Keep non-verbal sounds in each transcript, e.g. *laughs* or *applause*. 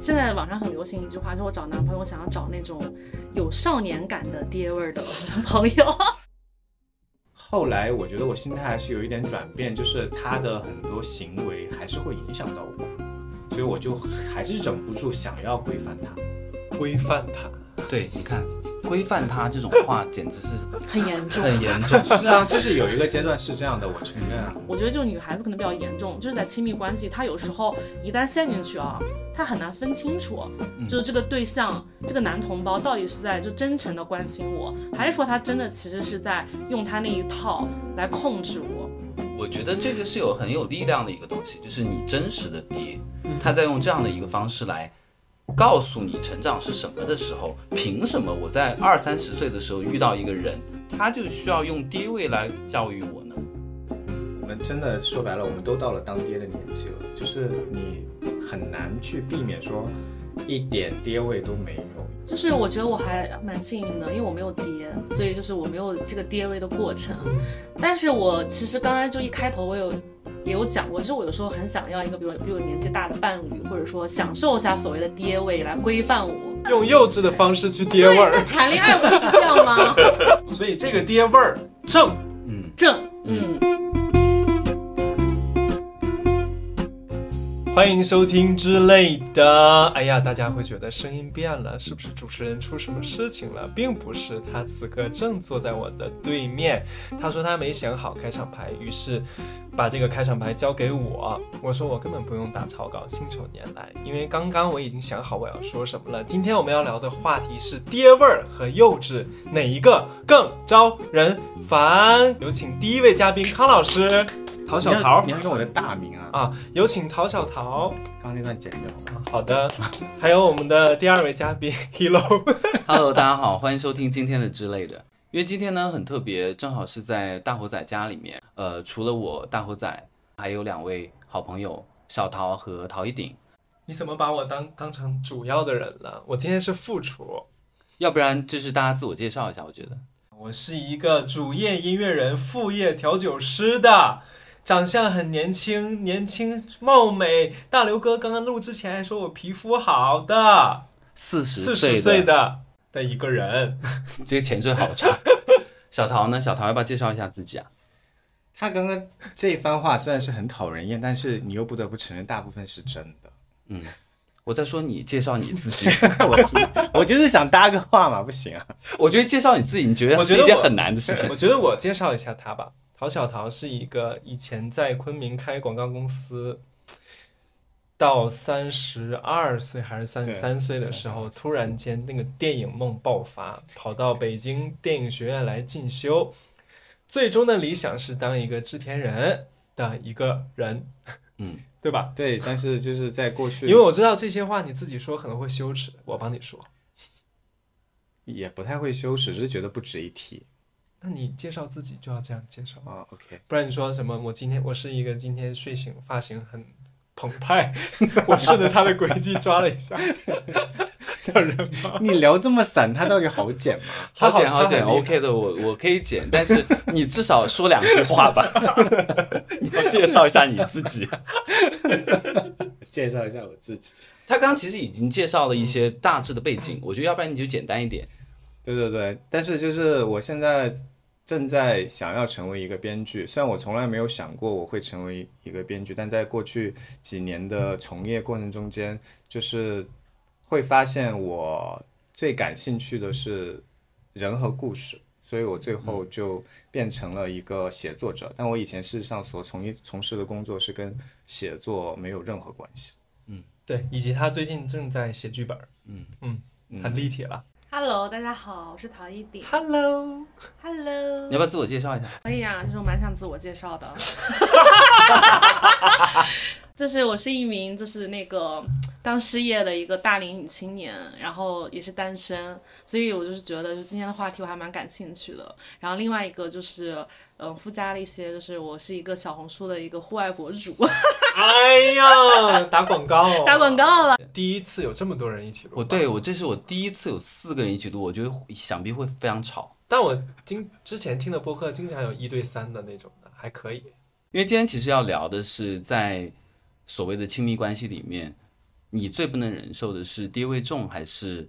现在网上很流行一句话，就是我找男朋友想要找那种有少年感的爹味儿的男朋友。后来我觉得我心态还是有一点转变，就是他的很多行为还是会影响到我，所以我就还是忍不住想要规范他。规范他。对，你看，规范他这种话简直是很严重。很严重。是啊，就是有一个阶段是这样的，我承认啊。我觉得就女孩子可能比较严重，就是在亲密关系，她有时候一旦陷进去啊，她很难分清楚，就是这个对象，这个男同胞到底是在就真诚的关心我，还是说他真的其实是在用他那一套来控制我。我觉得这个是有很有力量的一个东西，就是你真实的爹，他在用这样的一个方式来告诉你成长是什么的时候，凭什么我在二三十岁的时候遇到一个人，他就需要用爹位来教育我呢？我们真的说白了，我们都到了当爹的年纪了，就是你很难去避免说一点爹味都没有。就是我觉得我还蛮幸运的，因为我没有爹，所以就是我没有这个爹味的过程。但是我其实刚才就一开头我有也有讲过，就是我有时候很想要一个比我比我年纪大的伴侣，或者说享受一下所谓的爹味来规范我。用幼稚的方式去爹味那儿，谈恋爱不就是这样吗？*laughs* 所以这个爹味儿正。嗯正，嗯。欢迎收听之类的。哎呀，大家会觉得声音变了，是不是主持人出什么事情了？并不是，他此刻正坐在我的对面。他说他没想好开场白，于是把这个开场白交给我。我说我根本不用打草稿，信手拈来，因为刚刚我已经想好我要说什么了。今天我们要聊的话题是爹味儿和幼稚，哪一个更招人烦？有请第一位嘉宾康老师，陶小桃你还用我的大名啊！啊，有请陶小桃。刚刚那段剪掉好吗？好的，还有我们的第二位嘉宾 Hello，Hello，*laughs* 大家好，欢迎收听今天的之类的。因为今天呢很特别，正好是在大猴仔家里面。呃，除了我大猴仔，还有两位好朋友小桃和陶一鼎。你怎么把我当当成主要的人了？我今天是副厨，要不然就是大家自我介绍一下，我觉得。我是一个主业音乐人、副业调酒师的，长相很年轻，年轻貌美。大刘哥刚刚录之前还说我皮肤好的，四十四岁十岁的的一个人。*laughs* 这个前缀好长。*laughs* 小桃呢？小桃要不要介绍一下自己啊？他刚刚这一番话虽然是很讨人厌，但是你又不得不承认，大部分是真的。嗯我在说你介绍你自己，*laughs* 我我就是想搭个话嘛，不行啊。我觉得介绍你自己，你觉得我觉得一件很难的事情。我觉得我介绍一下他吧。陶小桃是一个以前在昆明开广告公司，到三十二岁还是三十三岁的时候，突然间那个电影梦爆发，跑到北京电影学院来进修，最终的理想是当一个制片人的一个人，嗯，*laughs* 对吧？对，但是就是在过去，因为我知道这些话你自己说可能会羞耻，我帮你说。也不太会羞耻，只是觉得不值一提那你介绍自己就要这样介绍。啊。OK，不然你说什么？我今天我是一个今天睡醒发型很澎湃，*laughs* 我顺着他的轨迹抓了一下，叫人吗？你聊这么散，他到底好剪吗？*laughs* 好剪好剪，OK 的，我我可以剪，但是你至少说两句话吧。*laughs* 你要介绍一下你自己。介绍一下我自己。他刚刚其实已经介绍了一些大致的背景，我觉得要不然你就简单一点。对对对，但是就是我现在正在想要成为一个编剧，虽然我从来没有想过我会成为一个编剧，但在过去几年的从业过程中间，就是会发现我最感兴趣的是人和故事，所以我最后就变成了一个写作者。但我以前事实上所从一从事的工作是跟写作没有任何关系。嗯对，以及他最近正在写剧本，嗯嗯，嗯很立体了。Hello，大家好，我是陶一鼎。Hello，Hello，你要不要自我介绍一下？可以啊，就是我蛮想自我介绍的。*laughs* 就是我是一名就是那个刚失业的一个大龄女青年，然后也是单身，所以我就是觉得就今天的话题我还蛮感兴趣的。然后另外一个就是嗯附加了一些，就是我是一个小红书的一个户外博主，*laughs* 哎呀，*laughs* 打广告，打广。告了。第一次有这么多人一起录，我对我这是我第一次有四个人一起录，我觉得想必会非常吵。但我经之前听的播客经常有一对三的那种的，还可以。因为今天其实要聊的是在所谓的亲密关系里面，你最不能忍受的是爹味重还是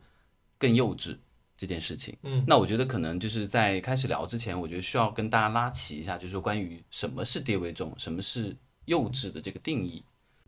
更幼稚这件事情。嗯，那我觉得可能就是在开始聊之前，我觉得需要跟大家拉齐一下，就是说关于什么是爹味重，什么是幼稚的这个定义。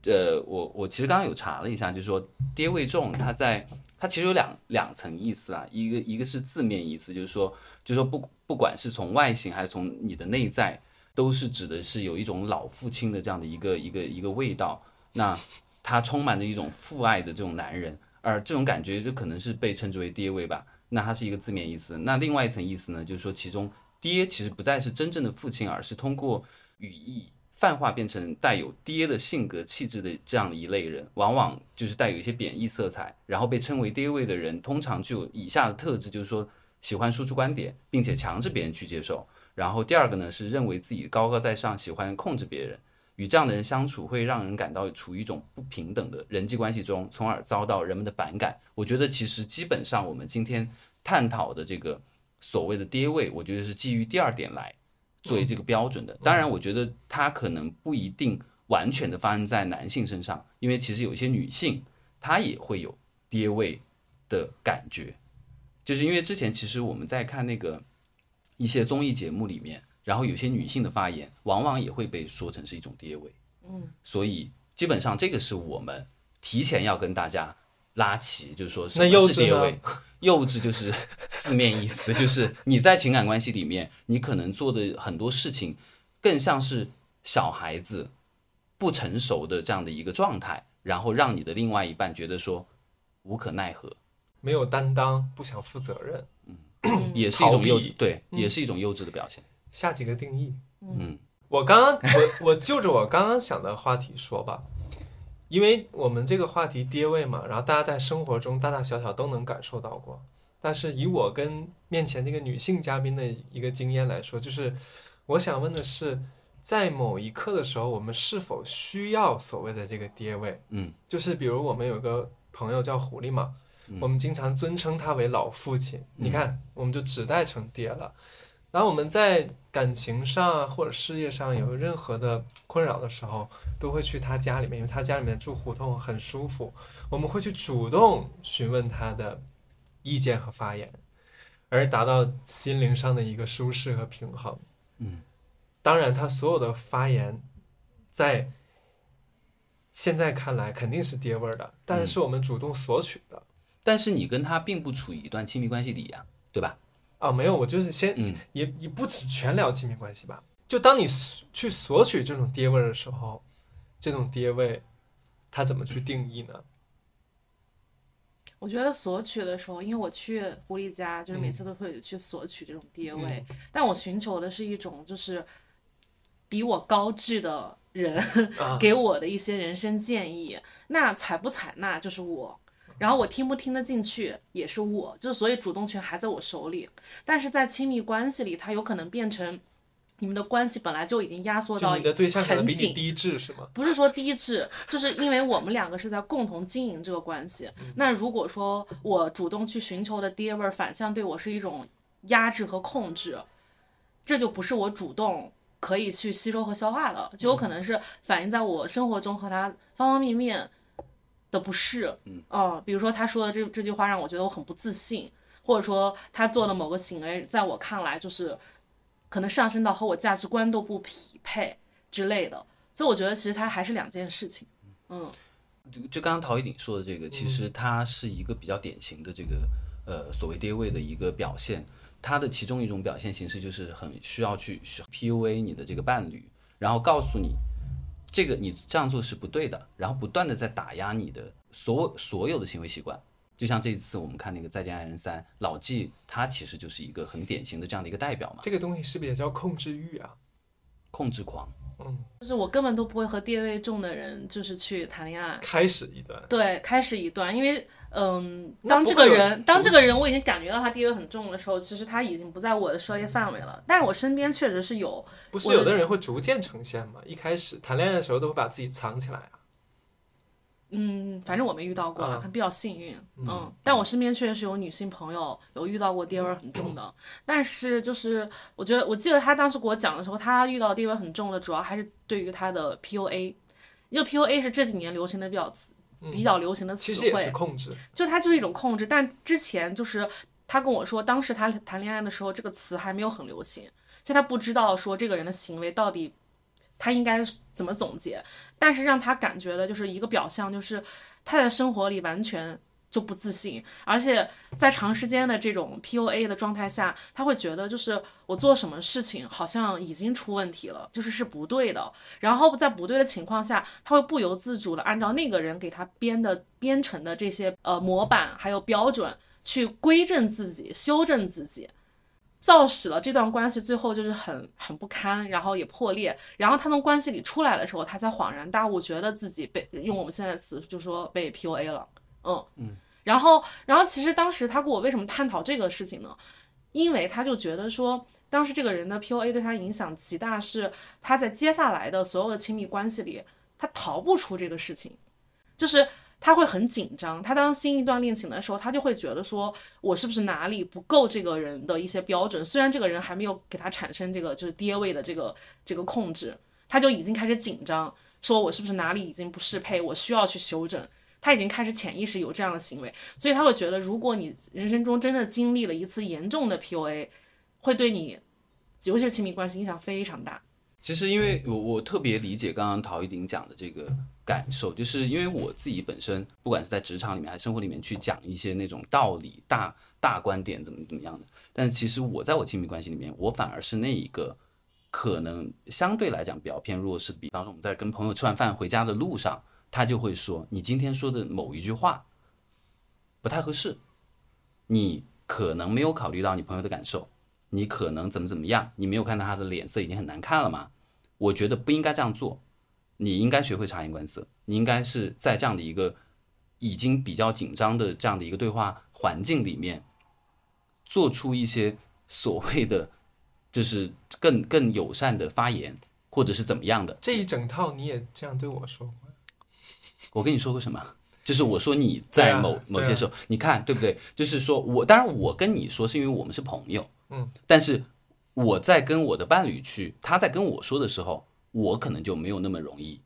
呃，我我其实刚刚有查了一下，就是说爹味重，它在它其实有两两层意思啊，一个一个是字面意思，就是说就是说不不管是从外形还是从你的内在，都是指的是有一种老父亲的这样的一个一个一个味道。那他充满着一种父爱的这种男人，而这种感觉就可能是被称之为爹味吧。那它是一个字面意思。那另外一层意思呢，就是说其中爹其实不再是真正的父亲，而是通过语义泛化变成带有爹的性格气质的这样的一类人，往往就是带有一些贬义色彩，然后被称为爹味的人，通常具有以下的特质，就是说喜欢输出观点，并且强制别人去接受。然后第二个呢是认为自己高高在上，喜欢控制别人。与这样的人相处会让人感到处于一种不平等的人际关系中，从而遭到人们的反感。我觉得其实基本上我们今天探讨的这个所谓的爹位，我觉得是基于第二点来作为这个标准的。当然，我觉得它可能不一定完全的发生在男性身上，因为其实有一些女性她也会有爹位的感觉，就是因为之前其实我们在看那个一些综艺节目里面。然后有些女性的发言，往往也会被说成是一种跌位，嗯，所以基本上这个是我们提前要跟大家拉齐，就是说什么那幼稚是跌位？幼稚就是字面意思，就是你在情感关系里面，你可能做的很多事情，更像是小孩子不成熟的这样的一个状态，然后让你的另外一半觉得说无可奈何，没有担当，不想负责任。嗯也是一种幼，稚对，嗯也是一种幼稚的表现。下几个定义。嗯，我刚刚我 *laughs* 我就着我刚刚想的话题说吧，因为我们这个话题爹位嘛，然后大家在生活中大大小小都能感受到过。但是以我跟面前这个女性嘉宾的一个经验来说，就是我想问的是，在某一刻的时候，我们是否需要所谓的这个爹位？嗯，就是比如我们有个朋友叫狐狸嘛，我们经常尊称他为老父亲，你看我们就指代成爹了。然后我们在感情上啊或者事业上有任何的困扰的时候，都会去他家里面，因为他家里面住胡同很舒服，我们会去主动询问他的意见和发言，而达到心灵上的一个舒适和平衡。嗯，当然，他所有的发言在现在看来肯定是爹味儿的，但是是我们主动索取的。但是你跟他并不处于一段亲密关系里呀、对吧？啊，没有，我就是先、嗯也也不止全聊亲密关系吧。就当你去索取这种爹味儿的时候，这种爹味，它怎么去定义呢？我觉得索取的时候，因为我去狐狸家，就是每次都会去索取这种爹味，但我寻求的是一种就是比我高智的人啊 *laughs* 给我的一些人生建议，那采不采纳就是我。然后我听不听得进去也是我，就是所以主动权还在我手里。但是在亲密关系里，它有可能变成你们的关系本来就已经压缩到就你的对象可能很紧，比你低智是吗？不是说低质，就是因为我们两个是在共同经营这个关系。那如果说我主动去寻求的爹味儿反向对我是一种压制和控制，这就不是我主动可以去吸收和消化的，就有可能是反映在我生活中和他方方面面的不适。嗯、比如说他说的这这句话让我觉得我很不自信，或者说他做的某个行为在我看来就是可能上升到和我价值观都不匹配之类的。所以我觉得其实它还是两件事情。嗯，就就刚刚陶一鼎说的这个，其实它是一个比较典型的这个呃所谓爹位的一个表现。它的其中一种表现形式就是很需要去 PUA 你的这个伴侣，然后告诉你这个你这样做是不对的，然后不断的在打压你的所所有的行为习惯。就像这一次我们看那个《再见爱人三》，老纪他其实就是一个很典型的这样的一个代表嘛，这个东西是不是也叫控制欲啊？控制狂。嗯就是我根本都不会和地位重的人就是去谈恋爱。开始一段，对，开始一段，因为嗯，当这个人，当这个人我已经感觉到他地位很重的时候，其实他已经不在我的涉猎范围了。但是我身边确实是有，不是有的人会逐渐呈现嘛？一开始谈恋爱的时候都会把自己藏起来啊。嗯，反正我没遇到过，啊还比较幸运。嗯，但我身边确实是有女性朋友有遇到过地位很重的，但是就是我觉得，我记得他当时给我讲的时候，他遇到地位很重的，主要还是对于他的 PUA，因为 PUA 是这几年流行的比较比较流行的词其实也是汇，控制。就它就是一种控制。但之前就是他跟我说，当时他谈恋爱的时候，这个词还没有很流行，就他不知道说这个人的行为到底他应该怎么总结。但是让他感觉的就是一个表象，就是他在生活里完全就不自信，而且在长时间的这种 PUA 的状态下，他会觉得就是我做什么事情好像已经出问题了，就是是不对的。然后在不对的情况下，他会不由自主的按照那个人给他编的编程的这些呃模板还有标准去规正自己、修正自己。造使了这段关系最后就是很很不堪，然后也破裂。然后他从关系里出来的时候，他才恍然大悟，觉得自己被用我们现在词就说被 PUA 了。嗯嗯。然后，然后其实当时他跟我为什么探讨这个事情呢？因为他就觉得说，当时这个人的 PUA 对他影响极大，是他在接下来的所有的亲密关系里，他逃不出这个事情，就是他会很紧张。他当新一段恋情的时候，他就会觉得说，我是不是哪里不够这个人的一些标准？虽然这个人还没有给他产生这个就是爹位的这个这个控制，他就已经开始紧张，说我是不是哪里已经不适配，我需要去修正。他已经开始潜意识有这样的行为，所以他会觉得，如果你人生中真的经历了一次严重的 PUA，会对你，尤其是亲密关系影响非常大。其实，因为我我特别理解刚刚陶一鼎讲的这个感受，就是因为我自己本身，不管是在职场里面还是生活里面去讲一些那种道理、大大观点怎么怎么样的，但是其实我在我亲密关系里面，我反而是那一个可能相对来讲比较偏弱势。比方说，我们在跟朋友吃完饭回家的路上。他就会说：“你今天说的某一句话不太合适，你可能没有考虑到你朋友的感受，你可能怎么怎么样，你没有看到他的脸色已经很难看了吗？我觉得不应该这样做，你应该学会察言观色，你应该是在这样的一个已经比较紧张的这样的一个对话环境里面，做出一些所谓的就是更更友善的发言，或者是怎么样的。这一整套你也这样对我说过。”我跟你说过什么？就是我说你在某某些时候，你看对不对？就是说我当然我跟你说是因为我们是朋友，嗯，但是我在跟我的伴侣去，他在跟我说的时候，我可能就没有那么容易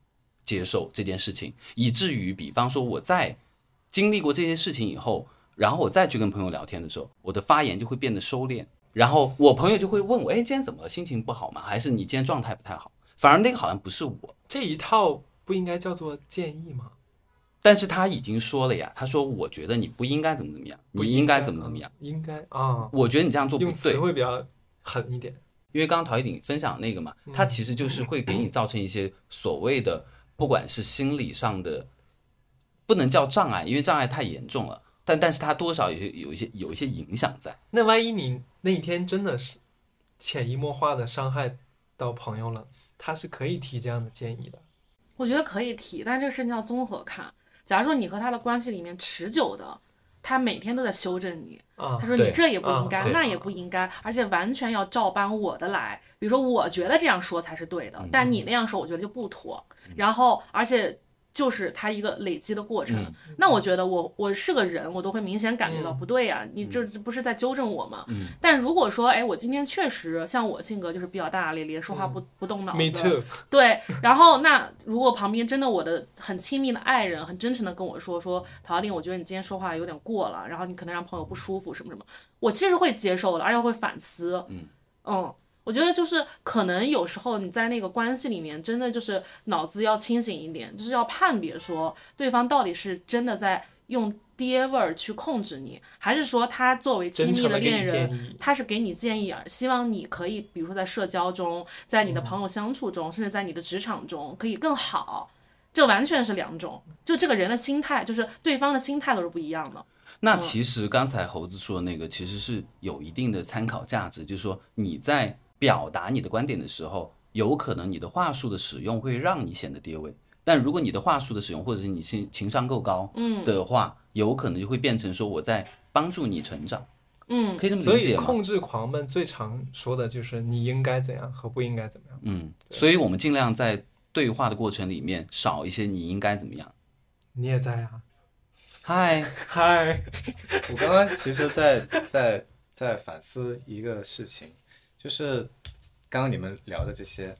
接受这件事情，以至于比方说我在经历过这些事情以后，然后我再去跟朋友聊天的时候，我的发言就会变得收敛，然后我朋友就会问我，哎，今天怎么了？心情不好吗？还是你今天状态不太好？反而那个好像不是我这一套。不应该叫做建议吗？但是他已经说了呀，他说我觉得你不应该怎么怎么样，你应该怎么怎么样，应该啊，我觉得你这样做不对，会比较狠一点。因为刚刚陶一鼎分享那个嘛，他其实就是会给你造成一些所谓的，不管是心理上的，不能叫障碍，因为障碍太严重了，但但是他多少有有一些有一些影响在。那万一你那一天真的是潜移默化的伤害到朋友了，他是可以提这样的建议的。我觉得可以提，但这个事情要综合看。假如说你和他的关系里面持久的，他每天都在修正你，他说你这也不应该，那也不应该，而且完全要照搬我的来。比如说，我觉得这样说才是对的，但你那样说，我觉得就不妥。然后，而且。就是它一个累积的过程。那我觉得我我是个人，我都会明显感觉到不对呀。你这不是在纠正我吗？但如果说，哎，我今天确实像我性格就是比较大大咧咧，说话不不动脑子。Me too。对，然后那如果旁边真的我的很亲密的爱人，很真诚的跟我说说，陶丁，我觉得你今天说话有点过了，然后你可能让朋友不舒服什么什么，我其实会接受的，而且会反思。嗯嗯。我觉得就是可能有时候你在那个关系里面，真的就是脑子要清醒一点，就是要判别说对方到底是真的在用爹味儿去控制你，还是说他作为亲密的恋人，他是给你建议，希望你可以，比如说在社交中，在你的朋友相处中，甚至在你的职场中可以更好，这完全是两种，就这个人的心态，就是对方的心态都是不一样的。那其实刚才猴子说的那个，其实是有一定的参考价值，就是说你在。表达你的观点的时候，有可能你的话术的使用会让你显得跌位，但如果你的话术的使用，或者是你情情商够高，嗯。的话，有可能就会变成说我在帮助你成长，嗯，可以这么理解所以控制狂们最常说的就是你应该怎样和不应该怎么样，嗯，所以我们尽量在对话的过程里面少一些你应该怎么样。你也在啊？嗨。嗨，我刚刚其实在在在反思一个事情。就是刚刚你们聊的这些，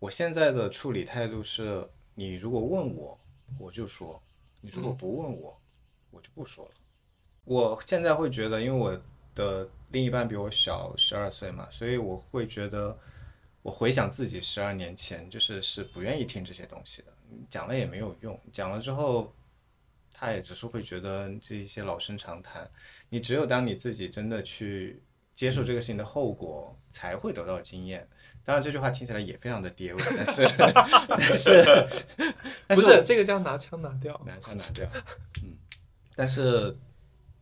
我现在的处理态度是，你如果问我，我就说，你如果不问我，我就不说了。我现在会觉得，因为我的另一半比我小十二岁嘛，所以我会觉得，我回想自己十二年前，就是是不愿意听这些东西的，讲了也没有用，讲了之后，他也只是会觉得这一些老生常谈。你只有当你自己真的去接受这个事情的后果，才会得到经验。当然，这句话听起来也非常的跌味，但是 *laughs* 但是但不是是这个叫拿枪拿掉。拿枪拿掉，嗯，但是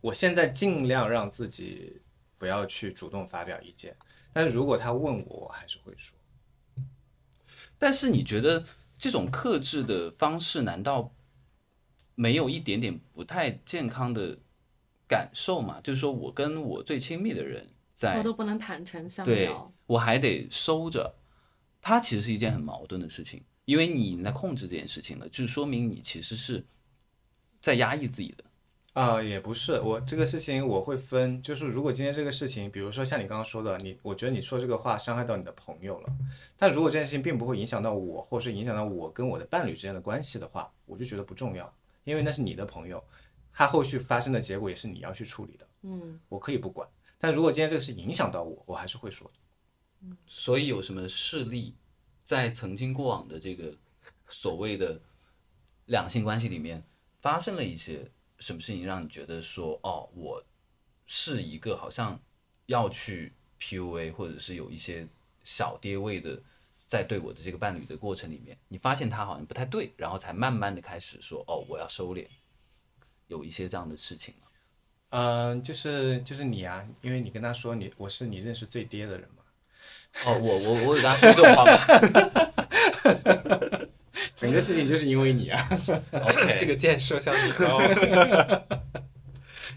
我现在尽量让自己不要去主动发表意见，但是如果他问我，我还是会说。但是你觉得这种克制的方式，难道没有一点点不太健康的感受吗？就是说我跟我最亲密的人在我都不能坦诚相对。我还得收着，它其实是一件很矛盾的事情，因为你已经在控制这件事情了，就是说明你其实是在压抑自己的。啊、也不是，我这个事情我会分，就是如果今天这个事情，比如说像你刚刚说的，你我觉得你说这个话伤害到你的朋友了，但如果这件事情并不会影响到我，或是影响到我跟我的伴侣之间的关系的话，我就觉得不重要，因为那是你的朋友，他后续发生的结果也是你要去处理的，嗯，我可以不管，但如果今天这个事影响到我，我还是会说。所以有什么事例，在曾经过往的这个所谓的两性关系里面，发生了一些什么事情，让你觉得说，哦，我是一个好像要去 PUA，或者是有一些小跌位的，在对我的这个伴侣的过程里面，你发现他好像不太对，然后才慢慢的开始说，哦，我要收敛，有一些这样的事情？嗯，就是就是你啊，因为你跟他说你我是你认识最爹的人嘛，哦，我我我有跟他说这种话吗 *laughs* 整个事情就是因为你啊。*laughs* *laughs* 这个箭射向你哦。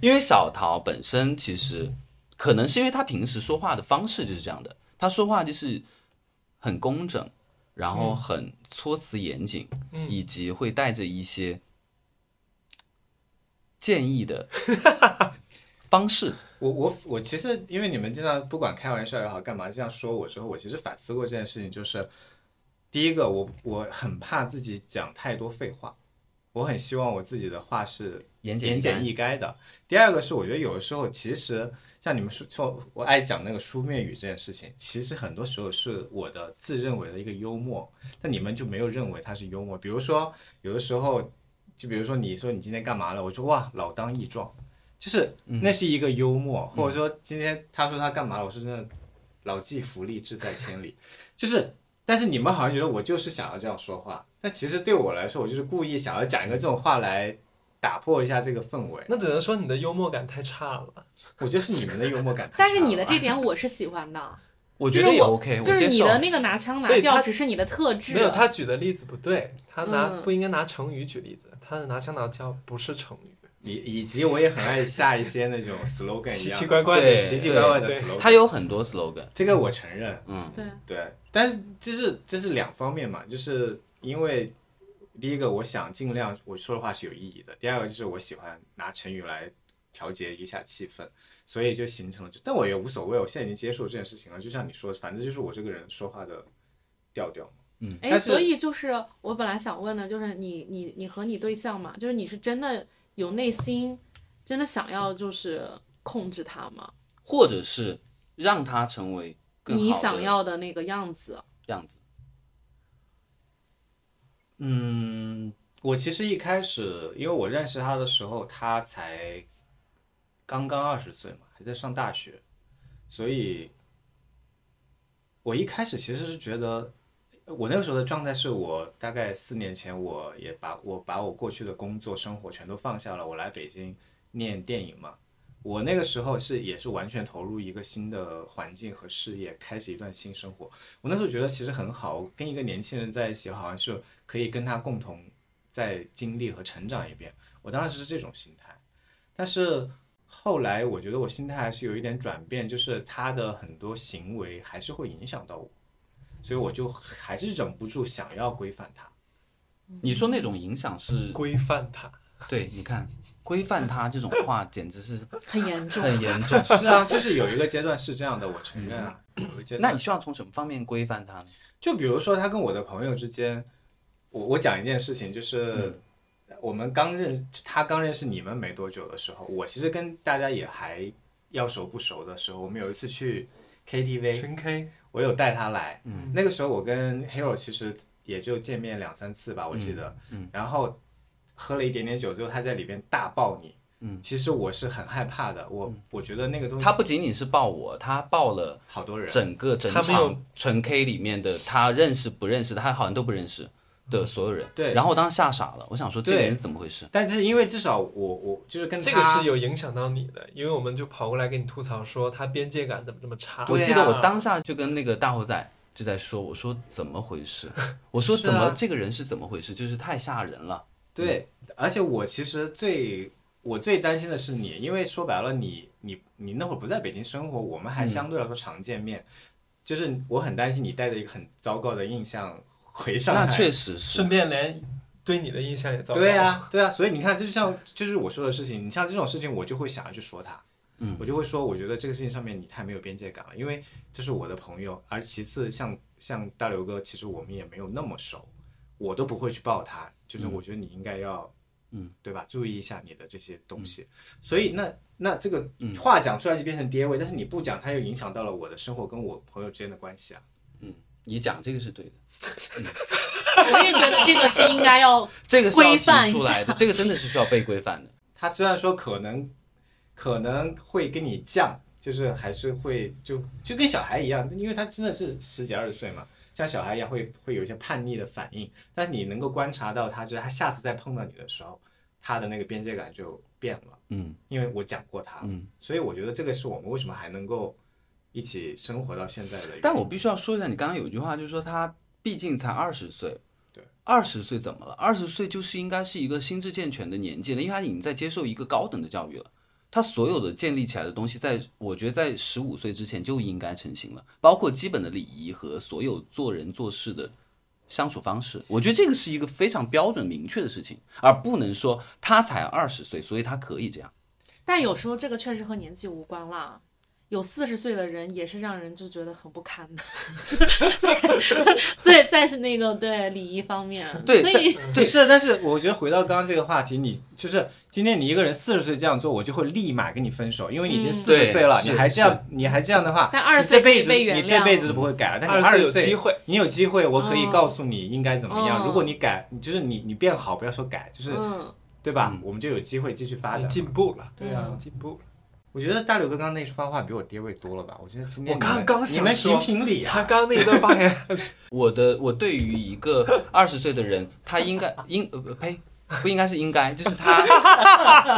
因为小桃本身其实可能是因为他平时说话的方式就是这样的，他说话就是很工整，然后很措辞严谨，嗯以及会带着一些建议的 *laughs* 方式。我我我其实因为你们经常不管开玩笑也好，干嘛这样说我之后，我其实反思过这件事情，就是第一个，我我很怕自己讲太多废话，我很希望我自己的话是言简意言简赅意赅的。第二个是，我觉得有的时候其实像你们说说，我爱讲那个书面语这件事情，其实很多时候是我的自认为的一个幽默，但你们就没有认为它是幽默。比如说有的时候，就比如说你说你今天干嘛了，我说哇老当益壮。就是那是一个幽默，或者说今天他说他干嘛了，我说真的，老骥伏枥，志在千里。就是，但是你们好像觉得我就是想要这样说话，但其实对我来说，我就是故意想要讲一个这种话来打破一下这个氛围。那只能说你的幽默感太差了。我觉得是你们的幽默感太差了，但是你的这点我是喜欢的，我觉得也 OK，就是。你的那个拿枪拿掉只是你的特质，没有，他举的例子不对，他拿、嗯不应该拿成语举例子，他的拿枪拿掉不是成语。以以及我也很爱下一些那种 *laughs* slogan 一奇样奇怪怪的奇奇怪怪的 slogan，他有很多 slogan，这个我承认。嗯，对，对，但是就是这是两方面嘛，就是因为第一个我想尽量我说的话是有意义的，第二个就是我喜欢拿成语来调节一下气氛，所以就形成了这，但我也无所谓，我现在已经接受这件事情了，就像你说的，反正就是我这个人说话的调调嘛。哎，所以就是我本来想问的，就是你你你和你对象嘛，就是你是真的有内心真的想要就是控制他吗？或者是让他成为更好的你想要的那个样子？样子。嗯，我其实一开始，因为我认识他的时候，他才刚刚二十岁嘛，还在上大学，所以我一开始其实是觉得，我那个时候的状态是我大概四年前，我也把我把我过去的工作生活全都放下了，我来北京念电影嘛。我那个时候是也是完全投入一个新的环境和事业，开始一段新生活。我那时候觉得其实很好，跟一个年轻人在一起，好像是可以跟他共同再经历和成长一遍。我当时是这种心态，但是后来我觉得我心态还是有一点转变，就是他的很多行为还是会影响到我，所以我就还是忍不住想要规范他。你说那种影响是规范他，对，你看规范他这种话简直是很严重。很严重。是啊，就是有一个阶段是这样的，我承认啊。有一个阶段那你希望从什么方面规范他呢？就比如说他跟我的朋友之间，我我讲一件事情，就是、我们刚认识他刚认识你们没多久的时候，我其实跟大家也还要熟不熟的时候，我们有一次去 KTV，纯 K，我有带他来，嗯，那个时候我跟 Hero 其实也就见面两三次吧，我记得，嗯，然后喝了一点点酒之后，他在里边大抱你，嗯，其实我是很害怕的，我我觉得那个东西他不仅仅是抱我，他抱了好多人，整个整他没有场纯 K 里面的他认识不认识的，他好像都不认识的所有人。对然后我当时吓傻了，我想说这个人是怎么回事？但是因为至少我我就是跟他这个是有影响到你的，因为我们就跑过来跟你吐槽说他边界感怎么这么差。*laughs* 我记得我当下就跟那个大猴仔就在说，我说怎么回事？*laughs* 我说怎么这个人是怎么回事？就是太吓人了。对，而且我其实最我最担心的是你，因为说白了你，你你那会儿不在北京生活，我们还相对来说常见面，就是我很担心你带着一个很糟糕的印象回上海。那确实是顺便连对你的印象也糟糕。对啊，对啊，所以你看，就像就是我说的事情，你像这种事情，我就会想要去说他，嗯，我就会说，我觉得这个事情上面你太没有边界感了，因为这是我的朋友，而其次像像大刘哥，其实我们也没有那么熟，我都不会去抱他，就是我觉得你应该要，嗯，对吧？注意一下你的这些东西，所以那那这个话讲出来就变成爹味，但是你不讲，它又影响到了我的生活跟我朋友之间的关系啊。嗯你讲这个是对的，*laughs* 我也觉得这个是应该要 *laughs* 这个是要规范出来的，这个真的是需要被规范的。他虽然说可能可能会跟你犟，就是还是会就就跟小孩一样，因为他真的是十几二十岁嘛，像小孩一样会会有一些叛逆的反应，但是你能够观察到他，就是他下次再碰到你的时候，他的那个边界感就变了，嗯因为我讲过他，嗯，所以我觉得这个是我们为什么还能够一起生活到现在的。但我必须要说一下，你刚刚有一句话，就是说他毕竟才二十岁。对，二十岁怎么了？二十岁就是应该是一个心智健全的年纪了，因为他已经在接受一个高等的教育了。他所有的建立起来的东西在，我觉得在十五岁之前就应该成型了，包括基本的礼仪和所有做人做事的相处方式。我觉得这个是一个非常标准明确的事情，而不能说他才二十岁，所以他可以这样。但有时候这个确实和年纪无关啦。有四十岁的人也是让人就觉得很不堪的，*laughs* 对，*laughs* 再是那个对礼仪方面，对所以对，是的，但是我觉得回到刚刚这个话题，你就是今天你一个人四十岁这样做，我就会立马跟你分手，因为你已经嗯四十岁了，对你还这样，你还这样的话，但20你这辈子岁被原谅你这辈子都不会改了。但是二十岁有机会，你有机会，我可以嗯告诉你应该怎么样。嗯如果你改，就是你你变好，不要说改，就是嗯，对吧？我们就有机会继续发展。进步了，对啊，进步了。我觉得大刘哥刚刚那番话比我爹味多了吧？我觉得今天我刚刚想你们说评评理啊！他刚刚那一段发言，*laughs* 我的我对于一个二十岁的人，他应该应呃不呸，不应该是应该，就是他 *laughs*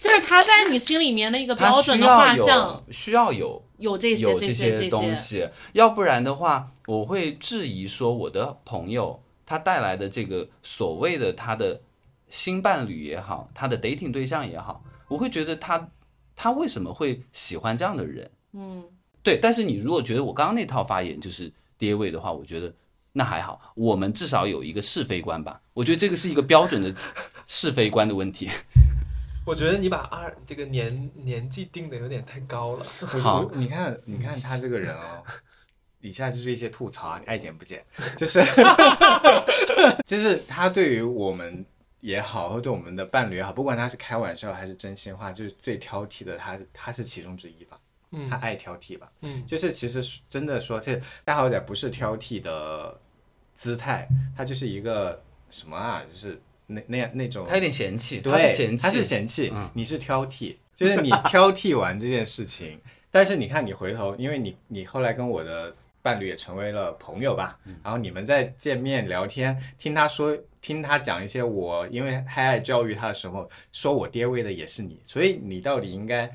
就是他在你心里面的一个标准的画像，需要有有这些有这些这些，东西，要不然的话，我会质疑说我的朋友他带来的这个所谓的他的新伴侣也好，他的 dating 对象也好，我会觉得他他为什么会喜欢这样的人？嗯，对，但是你如果觉得我刚刚那套发言就是跌位的话，我觉得那还好，我们至少有一个是非观吧。我觉得这个是一个标准的 *laughs* 是非观的问题。我觉得你把二这个年年纪定的有点太高了。好你看，你看他这个人哦，*laughs* 以下就是一些吐槽啊，你爱剪不剪？就是 *laughs* 就是他对于我们也好，或对我们的伴侣也好，不管他是开玩笑还是真心话，就是最挑剔的他，他是其中之一吧。嗯他爱挑剔吧。嗯，就是其实真的说，这大豪仔不是挑剔的姿态，他就是一个什么啊？就是那那样那种他有点嫌弃，对，他是嫌弃，他是嫌弃，嗯你是挑剔，就是你挑剔完这件事情，但是你看你回头，因为你你后来跟我的伴侣也成为了朋友吧，嗯然后你们在见面聊天，听他说，听他讲一些我因为太爱教育他的时候，说我爹味的也是你，所以你到底应该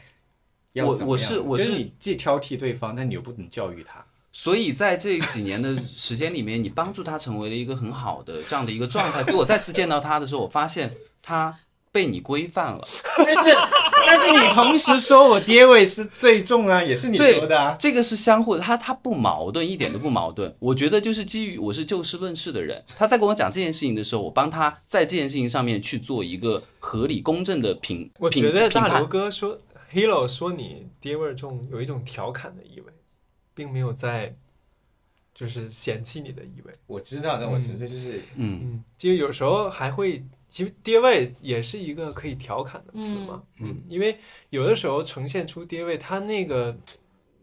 要我我怎么样就是是我是你既挑剔对方，但你又不能教育他。所以在这几年的时间里面，你帮助他成为了一个很好的这样的一个状态。所以我再次见到他的时候，我发现他被你规范了。*laughs* 但是但是你同时说我爹味是最重啊，也是你说的啊。这个是相互的，他他不矛盾，一点都不矛盾。我觉得就是基于我是就事论事的人，他在跟我讲这件事情的时候，我帮他在这件事情上面去做一个合理公正的评。我觉得大刘哥说 Hilo 说你爹味儿重，有一种调侃的意味，并没有在就是嫌弃你的意味。我知道，但我纯粹就是嗯嗯，就有时候还会，其实爹味也是一个可以调侃的词嘛。嗯因为有的时候呈现出爹味，它那个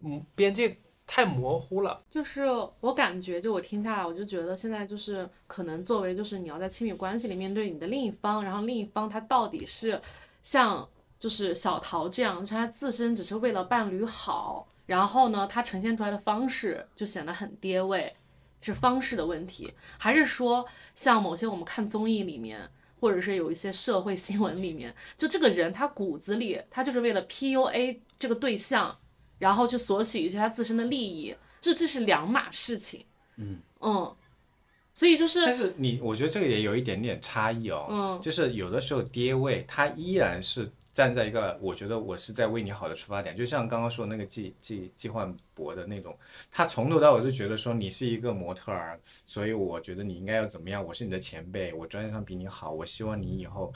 嗯边界太模糊了。就是我感觉，就我听下来，我就觉得现在就是可能作为就是你要在亲密关系里面对你的另一方，然后另一方他到底是像就是小桃这样，就是他自身只是为了伴侣好，然后呢，他呈现出来的方式就显得很爹味，是方式的问题，还是说像某些我们看综艺里面。或者是有一些社会新闻里面，就这个人他骨子里他就是为了 PUA 这个对象，然后去索取一些他自身的利益，这这是两码事情。嗯嗯所以就是但是你，我觉得这个也有一点点差异哦。嗯就是有的时候爹味，他依然是站在一个我觉得我是在为你好的出发点，就像刚刚说那个季季季焕博的那种，他从头到尾就觉得说你是一个模特儿，所以我觉得你应该要怎么样，我是你的前辈，我专业上比你好，我希望你以后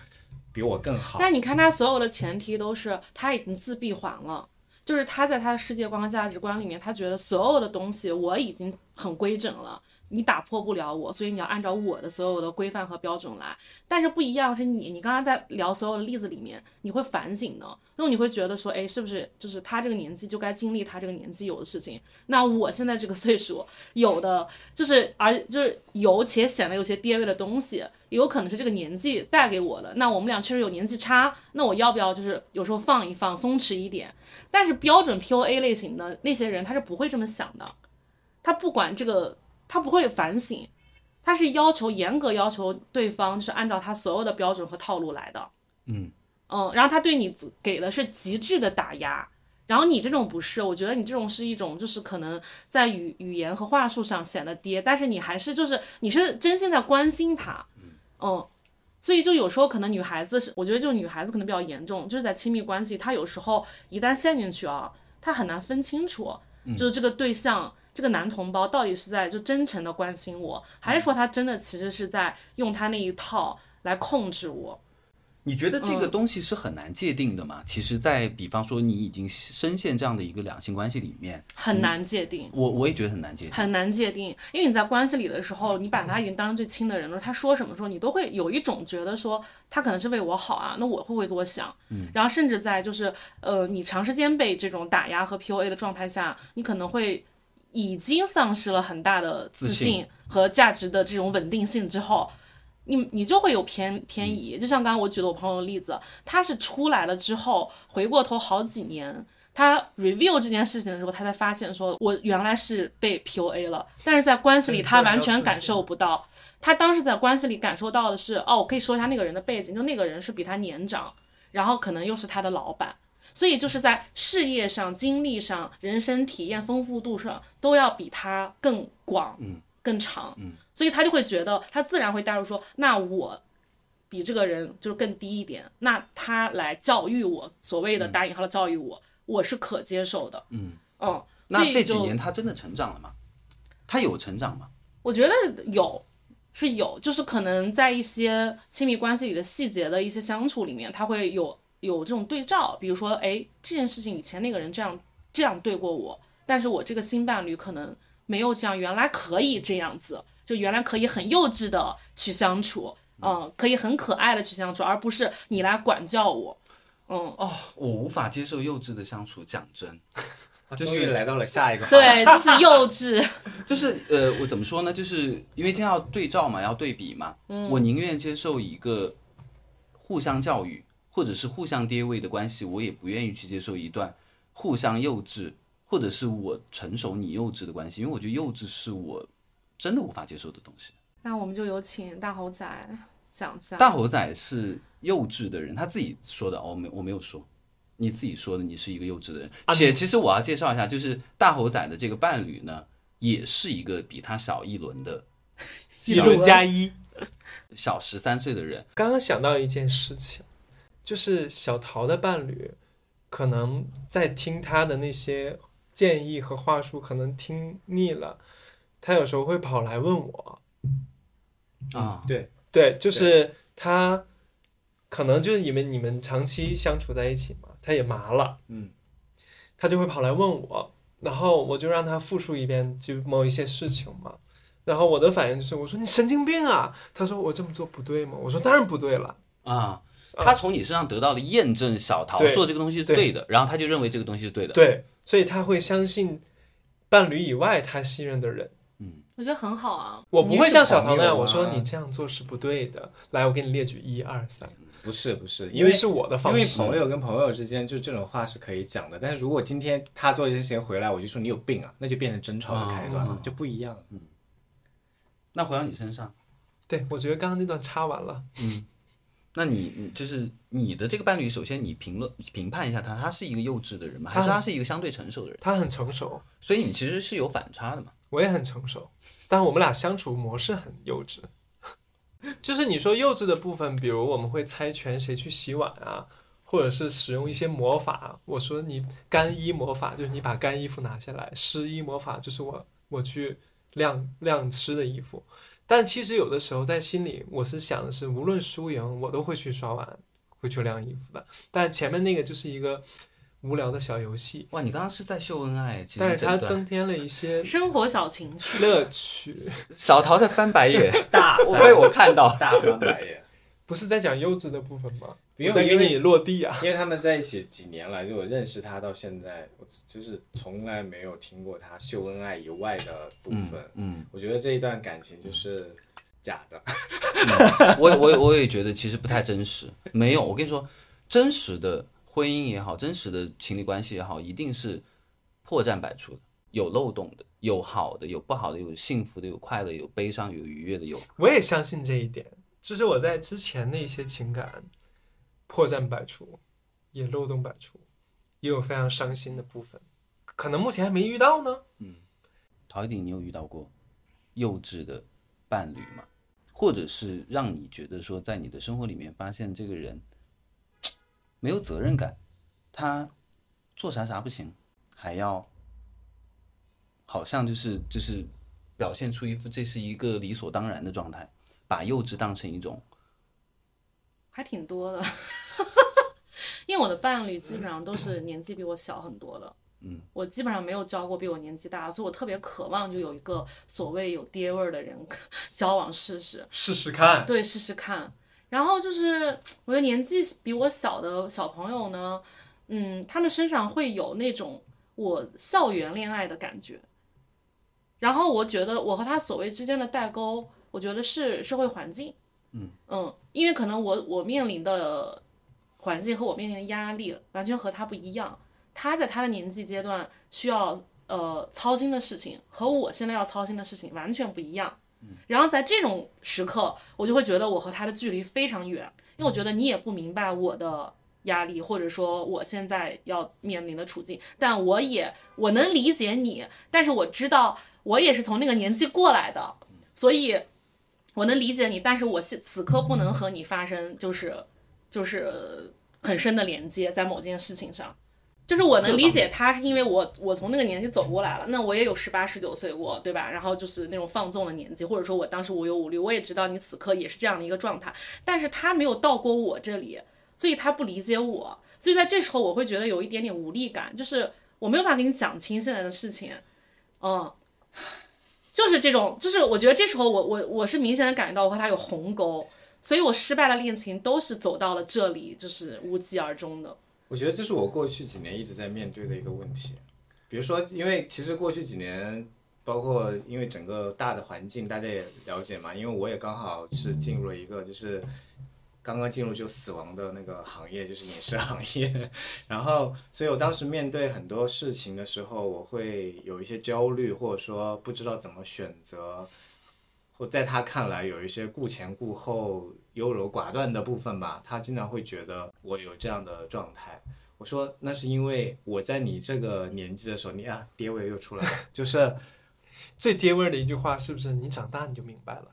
比我更好。但你看他所有的前提都是他已经自闭环了，就是他在他的世界观和价值观里面，他觉得所有的东西我已经很规整了。你打破不了我，所以你要按照我的所有的规范和标准来。但是不一样是你，你刚刚在聊所有的例子里面，你会反省的，因为你会觉得说，哎，是不是就是他这个年纪就该经历他这个年纪有的事情？那我现在这个岁数有的就是，而就是有且显得有些爹味的东西，也有可能是这个年纪带给我的。那我们俩确实有年纪差，那我要不要就是有时候放一放，松弛一点？但是标准 PUA 类型的那些人，他是不会这么想的，他不管这个，他不会反省，他是要求严格要求对方就是按照他所有的标准和套路来的。嗯嗯，然后他对你给的是极致的打压，然后你这种不是，我觉得你这种是一种就是可能在语语言和话术上显得爹，但是你还是就是你是真心在关心他，嗯，所以就有时候可能女孩子是，我觉得就女孩子可能比较严重，就是在亲密关系，她有时候一旦陷进去啊，她很难分清楚，就是这个对象。这个男同胞到底是在就真诚的关心我，还是说他真的其实是在用他那一套来控制我？你觉得这个东西是很难界定的吗？其实，在比方说你已经深陷这样的一个两性关系里面，很难界定。我我也觉得很难界定。很难界定，因为你在关系里的时候，你把他已经当成最亲的人了，他说什么时候，你都会有一种觉得说他可能是为我好啊，那我会不会多想？嗯，然后甚至在就是呃，你长时间被这种打压和 PUA 的状态下，你可能会已经丧失了很大的自信和价值的这种稳定性之后。你你就会有偏偏移，就像刚刚我举的我朋友的例子，他是出来了之后，回过头好几年，他 review 这件事情的时候，他才发现说，我原来是被 PUA 了，但是在关系里他完全感受不到。他当时在关系里感受到的是，哦，我可以说一下那个人的背景，就那个人是比他年长，然后可能又是他的老板，所以就是在事业上、经历上、人生体验丰富度上都要比他更广、更长，所以他就会觉得，他自然会带入说，那我比这个人就是更低一点，那他来教育我，所谓的打引号的教育我，我是可接受的，嗯嗯，那这几年他真的成长了吗？他有成长吗？我觉得有是有，就是可能在一些亲密关系里的细节的一些相处里面，他会有有这种对照，比如说，哎，这件事情以前那个人这样这样对过我，但是我这个新伴侣可能没有这样，原来可以这样子，就原来可以很幼稚的去相处，嗯，可以很可爱的去相处，而不是你来管教我，嗯，哦，我无法接受幼稚的相处。讲真，终于来到了下一个话题，对，就是幼稚，*laughs* 就是呃，我怎么说呢？就是因为这样要对照嘛，要对比嘛，我宁愿接受一个互相教育或者是互相跌位的关系，我也不愿意去接受一段互相幼稚或者是我成熟你幼稚的关系，因为我觉得幼稚是我真的无法接受的东西。那我们就有请大猴仔讲一下，大猴仔是幼稚的人，他自己说的，哦我没我没有说，你自己说的，你是一个幼稚的人。且其实我要介绍一下，就是大猴仔的这个伴侣呢，也是一个比他小一轮的一轮加一。小十三岁的人。刚刚想到一件事情，就是小桃的伴侣，可能在听他的那些建议和话术，可能听腻了，他有时候会跑来问我，啊，对，对，就是他可能就是因为你们长期相处在一起嘛，他也麻了，嗯，他就会跑来问我，然后我就让他复述一遍就某一些事情嘛，然后我的反应就是我说你神经病啊，他说我这么做不对吗？我说当然不对了，啊，他从你身上得到了验证，小桃对说这个东西是对的，然后他就认为这个东西是对的。对，所以他会相信伴侣以外他信任的人。嗯我觉得很好啊。我不会像小桃那样，我说你这样做是不对的。来，我给你列举一二三，不是不是，因因为是我的方式因为。朋友跟朋友之间，就这种话是可以讲的。但是如果今天他做一些事情回来，我就说你有病啊，那就变成争吵的开端了，嗯嗯嗯就不一样了。那回到你身上，对，我觉得刚刚那段插完了。那你你就是你的这个伴侣，首先你评论评判一下他，他是一个幼稚的人吗？还是他他是一个相对成熟的人？他很成熟，所以你其实是有反差的嘛。我也很成熟，但我们俩相处模式很幼稚。*laughs* 就是你说幼稚的部分，比如我们会猜拳谁去洗碗啊，或者是使用一些魔法。我说你干衣魔法就是你把干衣服拿下来，湿衣魔法就是我我去晾晾湿的衣服。但其实有的时候在心里，我是想的是，无论输赢，我都会去刷碗，会去晾衣服的。但前面那个就是一个无聊的小游戏，哇，你刚刚是在秀恩爱，但是它增添了一些生活小情趣，乐趣。小桃在翻白眼，大我被我看到。大翻白眼，不是在讲幼稚的部分吗？因为因为我在给你落地啊。因为他们在一起几年了，就我认识他到现在，我就是从来没有听过他秀恩爱以外的部嗯分。嗯，我觉得这一段感情就是假的。我也我也我也觉得其实不太真实。没有，我跟你说，真实的婚姻也好，真实的情侣关系也好，一定是破绽百出的，有漏洞的，有好的，有不好的，有幸福的，有快乐，有悲伤，有愉悦的，有我也相信这一点，就是我在之前的一些情感破绽百出，也漏洞百出，也有非常伤心的部分，可能目前还没遇到呢。嗯陶一鼎，你有遇到过幼稚的伴侣吗？或者是让你觉得说，在你的生活里面发现这个人没有责任感，他做啥啥不行，还要好像就是就是表现出一副这是一个理所当然的状态，把幼稚当成一种还挺多的。*laughs* 因为我的伴侣基本上都是年纪比我小很多的，嗯，我基本上没有交过比我年纪大的，所以我特别渴望就有一个所谓有爹味儿的人 *laughs* 交往试试。试试看，对，试试看。然后就是，我觉得年纪比我小的小朋友呢，嗯，他们身上会有那种我校园恋爱的感觉。然后我觉得我和他所谓之间的代沟，我觉得是社会环境，嗯因为可能我我面临的环境和我面临的压力完全和他不一样。他在他的年纪阶段需要呃操心的事情和我现在要操心的事情完全不一样。然后在这种时刻，我就会觉得我和他的距离非常远，因为我觉得你也不明白我的压力，或者说我现在要面临的处境，但我也我能理解你，但是我知道我也是从那个年纪过来的，所以我能理解你，但是我现此刻不能和你发生就是就是很深的连接在某件事情上。就是我能理解他，是因为我我从那个年纪走过来了，那我也有十八十九岁过，对吧？然后就是那种放纵的年纪，或者说我当时无忧无虑，我也知道你此刻也是这样的一个状态，但是他没有到过我这里，所以他不理解我，所以在这时候我会觉得有一点点无力感，就是我没有办法跟你讲清现在的事情，嗯，就是这种，就是我觉得这时候我我我是明显的感觉到我和他有鸿沟，所以我失败的恋情都是走到了这里，就是无疾而终的。我觉得这是我过去几年一直在面对的一个问题。比如说，因为其实过去几年，包括因为整个大的环境，大家也了解嘛。因为我也刚好是进入了一个就是刚刚进入就死亡的那个行业，就是影视行业。*laughs* 然后，所以我当时面对很多事情的时候，我会有一些焦虑，或者说不知道怎么选择。或在他看来有一些顾前顾后、优柔寡断的部分吧，他经常会觉得我有这样的状态。我说那是因为我在你这个年纪的时候，你啊爹味又出来了，*laughs* 就是最爹味的一句话是不是？你长大你就明白了。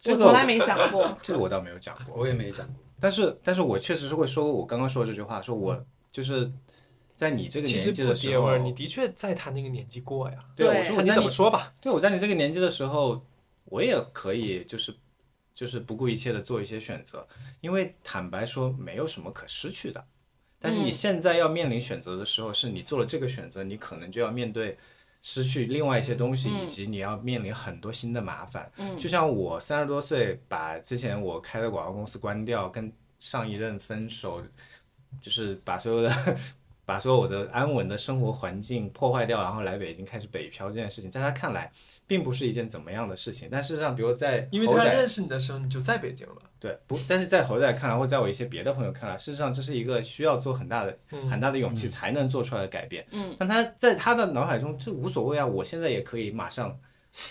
这个我从来没讲过，*laughs* 这个我倒没有讲过，我也没讲过。但是但是我确实是会说我刚刚说的这句话，说我就是在你这个年纪的时候你的确在他那个年纪过呀。对我说我在你么说吧。对我在你这个年纪的时候，我也可以就是就是不顾一切的做一些选择，因为坦白说没有什么可失去的，但是你现在要面临选择的时候，是你做了这个选择，你可能就要面对失去另外一些东西，以及你要面临很多新的麻烦。嗯，就像我三十多岁把之前我开的广告公司关掉，跟上一任分手，就是把所有的。*laughs* 把所有我的安稳的生活环境破坏掉，然后来北京开始北漂这件事情，在他看来并不是一件怎么样的事情。但事实上，比如在因为他认识你的时候，你就在北京了。对，不，但是在侯仔看来，或在我一些别的朋友看来，事实上这是一个需要做很大的、很大的勇气才能做出来的改变。嗯，但他在他的脑海中这无所谓啊，我现在也可以马上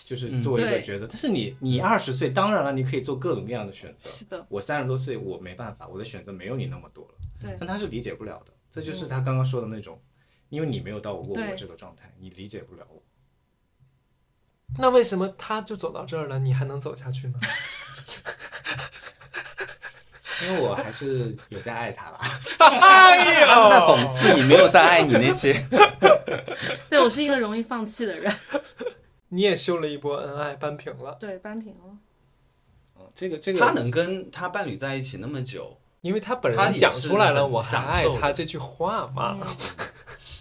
就是做一个抉择。但是你你二十岁，当然了，你可以做各种各样的选择。是的，我三十多岁，我没办法，我的选择没有你那么多了。对，但他是理解不了的，这就是他刚刚说的那种。因为你没有到过我这个状态，你理解不了我。那为什么他就走到这儿了，你还能走下去呢？*laughs* 因为我还是有在爱他吧。*laughs* 哎他是在讽刺你没有在爱你那些。*laughs* 对我是一个容易放弃的人。*laughs* 你也秀了一波恩爱，扳平了。对，扳平了。这个这个，他能跟他伴侣在一起那么久，因为他本人讲出来了“我还爱他”这句话嘛。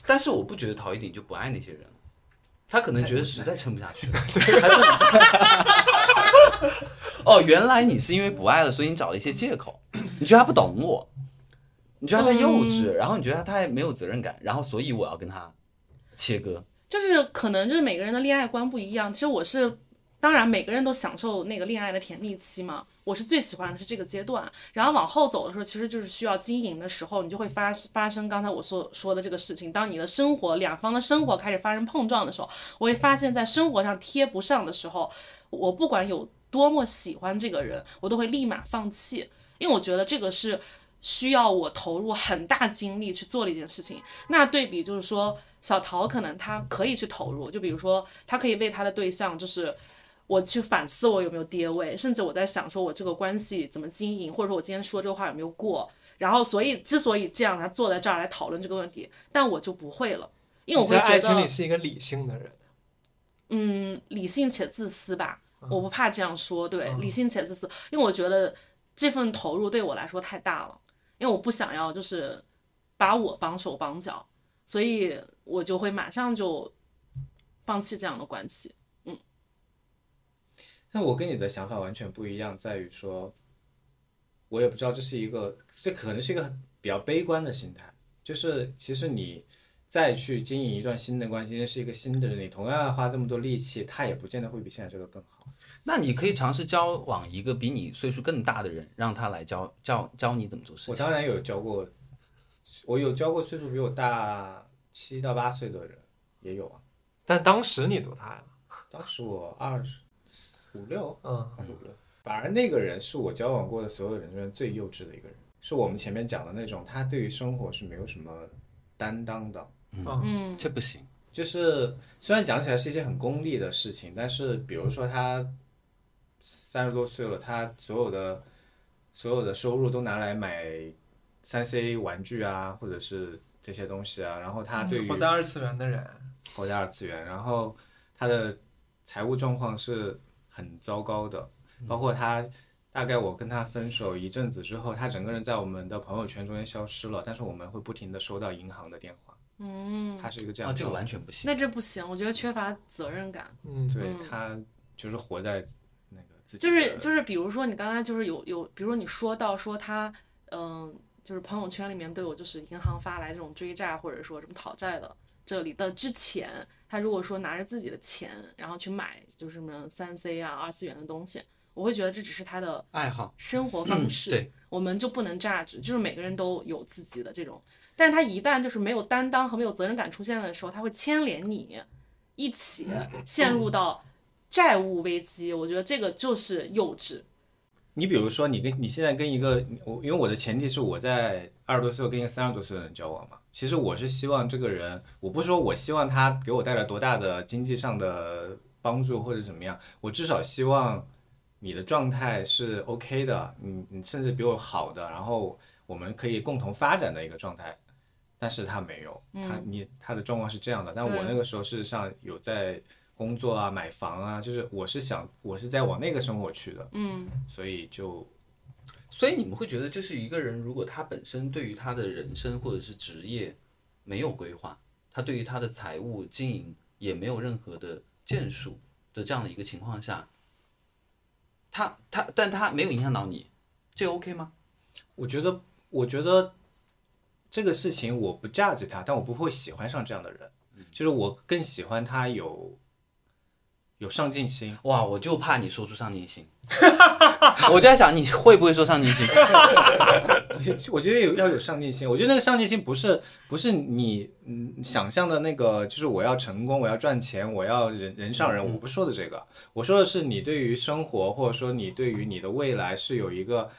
但是我不觉得陶一鼎就不爱那些人，他可能觉得实在撑不下去了。*laughs* 哦，原来你是因为不爱了，所以你找了一些借口。你觉得他不懂我，你觉得他太幼稚，然后你觉得他太没有责任感，然后所以我要跟他切割。就是可能就是每个人的恋爱观不一样。其实我是，当然每个人都享受那个恋爱的甜蜜期嘛。我是最喜欢的是这个阶段，然后往后走的时候，其实就是需要经营的时候，你就会发发生刚才我所说的这个事情。当你的生活两方的生活开始发生碰撞的时候，我会发现，在生活上贴不上的时候，我不管有多么喜欢这个人，我都会立马放弃，因为我觉得这个是需要我投入很大精力去做的一件事情。那对比就是说，小陶可能他可以去投入，就比如说他可以为他的对象就是。我去反思我有没有跌位，甚至我在想说我这个关系怎么经营，或者说我今天说这个话有没有过。然后，所以之所以这样，他坐在这儿来讨论这个问题，但我就不会了，因为我会觉得爱情里是一个理性的人，嗯，理性且自私吧，我不怕这样说，对，理性且自私，因为我觉得这份投入对我来说太大了，因为我不想要就是把我绑手绑脚，所以我就会马上就放弃这样的关系。嗯但我跟你的想法完全不一样，在于说，我也不知道这是一个，这可能是一个比较悲观的心态。就是其实你再去经营一段新的关系，认识一个新的人，你同样要花这么多力气，他也不见得会比现在这个更好。那你可以尝试交往一个比你岁数更大的人，让他来教教教你怎么做事情。我当然有教过，我有教过岁数比我大七到八岁的人，也有啊。但当时你多大呀？当时我二十。五六，嗯，五六，反而那个人是我交往过的所有人中最幼稚的一个人，是我们前面讲的那种，他对于生活是没有什么担当的，嗯，这不行。就是虽然讲起来是一件很功利的事情，但是比如说他三十多岁了，他所有的所有的收入都拿来买三 C 玩具啊，或者是这些东西啊，然后他对于活在二次元的人，活在二次元，然后他的财务状况是。很糟糕的，包括他，大概我跟他分手一阵子之后，他整个人在我们的朋友圈中间消失了。但是我们会不停的收到银行的电话，嗯，他是一个这样，这个完全不行。那这不行，我觉得缺乏责任感。嗯，对他就是活在那个自己，就是就是，比如说你刚才就是有有，比如说你说到说他，嗯，就是朋友圈里面都有就是银行发来这种追债或者说什么讨债的，这里的之前。他如果说拿着自己的钱，然后去买就是什么三 C 啊、二次元的东西，我会觉得这只是他的爱好、生活方式。对，我们就不能榨汁，就是每个人都有自己的这种。但是他一旦就是没有担当和没有责任感出现的时候，他会牵连你一起 *coughs* 陷入到债务危机。我觉得这个就是幼稚。你比如说，你跟你现在跟一个我，因为我的前提是我在二十多岁跟一个三十多岁的人交往嘛。其实我是希望这个人，我不说我希望他给我带来多大的经济上的帮助或者怎么样，我至少希望你的状态是 OK 的，你你甚至比我好的，然后我们可以共同发展的一个状态。但是他没有，他你他的状况是这样的。但我那个时候事实上有在。工作啊，买房啊，就是我是想，我是在往那个生活去的，嗯，所以就所以你们会觉得，就是一个人如果他本身对于他的人生或者是职业没有规划，他对于他的财务经营也没有任何的建树的这样的一个情况下，他他但他没有影响到你，这 OK 吗？我觉得，我觉得这个事情我不 judge 他，但我不会喜欢上这样的人，就是我更喜欢他有有上进心。哇，我就怕你说出上进心，*laughs* 我就在想你会不会说上进心？*laughs* 我觉得有要有上进心，我觉得那个上进心不是不是你嗯想象的那个，就是我要成功，我要赚钱，我要人人上人，我不说的这个，我说的是你对于生活或者说你对于你的未来是有一个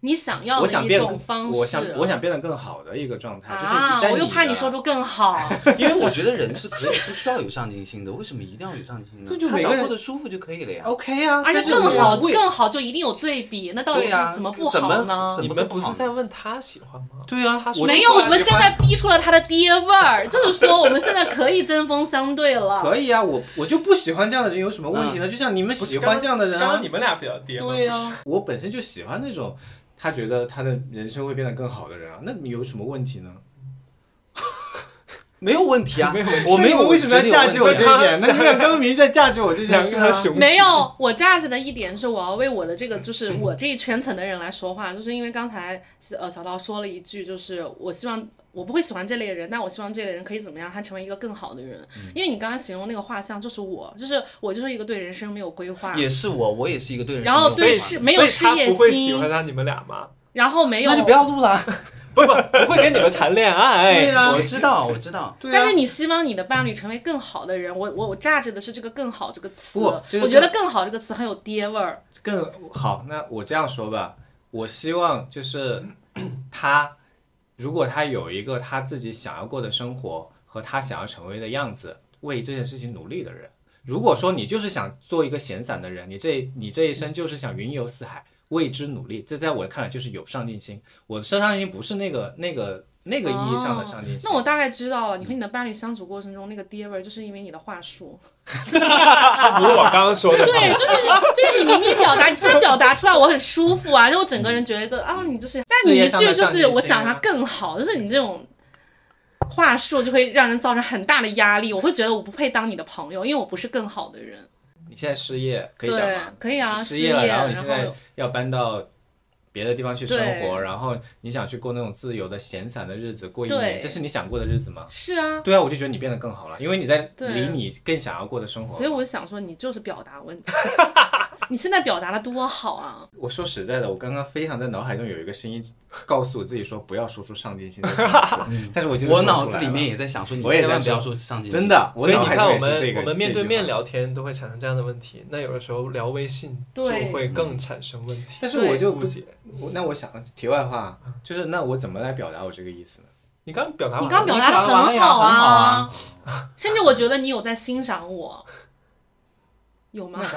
你想要的一我想变种方式。我想我想变得更好的一个状态，就是啊，我又怕你说出更好。*laughs* 因为我觉得人是 *laughs* 可以不需要有上进心的，为什么一定要有上进心呢？就每个人过得舒服就可以了呀。OK 啊，而且更好，更好就一定有对比，那到底是怎么不怎么好呢怎？你们不是在问他喜欢吗？对啊，他没有，我们现在逼出了他的爹味儿，就是说我们现在可以针锋相对了。可以啊，我我就不喜欢这样的人，有什么问题呢？就像你们喜欢这样的人啊刚刚你，们俩比较爹吗？对啊，我本身就喜欢那种他觉得他的人生会变得更好的人啊，那你有什么问题呢？*laughs* 没有问题啊，*laughs* 没有问题。我没有为什么要架起我这一点？*laughs* 那你们俩刚刚明明在价值我这件事啊个人雄没有，我价值的一点是，我要为我的这个，就是我这一圈层的人来说话，就是因为刚才呃小刀说了一句，就是我希望我不会喜欢这类人，但我希望这类人可以怎么样，他成为一个更好的人。因为你刚刚形容那个画像，就是我，就是我就是一个对人生没有规划，也是我，我也是一个对人生然后对没有规划是没有事业心不会喜心欢上你们俩吗？然后没有，那就不要录了。*laughs* 不不，不会跟你们谈恋爱。对啊 *laughs* 我知道，我知道。*laughs* 对啊但是，你希望你的伴侣成为更好的人，我我我榨着的是这个“更好”这个词，不这个我觉得“更好”这个词很有爹味儿。更好。那我这样说吧，我希望就是他，如果他有一个他自己想要过的生活和他想要成为的样子，为这件事情努力的人。如果说你就是想做一个闲散的人，你这你这一生就是想云游四海，为之努力，这在我看来就是有上进心。我的上进心不是那个那个那个意义上的上进心。那我大概知道了，你和你的伴侣相处过程中那个爹味儿，就是因为你的话术。*laughs* 不是我刚刚说的。对，就是就是你明明表达，你现在表达出来，我很舒服啊，就我整个人觉得啊，你就是，但你一句就是我想他更好，就是你这种话术就会让人造成很大的压力，我会觉得我不配当你的朋友，因为我不是更好的人。你现在失业可以讲吗？，可以啊，失业了，业，然后你现在要搬到别的地方去生活，然后你想去过那种自由的闲散的日子，过一年，这是你想过的日子吗？是啊，对啊，我就觉得你变得更好了，因为你在离你更想要过的生活。所以我想说，你就是表达问题。*laughs* *laughs* 你现在表达的多好啊！我说实在的，我刚刚非常在脑海中有一个声音告诉我自己说不要说出上进心这三个字，但是我就是我脑子里面也在想说，你我也在说千万不要说上进心。真的，所以你看，我们我们面对面。聊天都会产生这样的问题，那有的时候聊微信就会更产生问题。但是我就不解，我那我想题外话，就是那我怎么来表达我这个意思呢？你刚表达，你刚表达的很好啊啊，甚至我觉得你有在欣赏我，有吗？*laughs*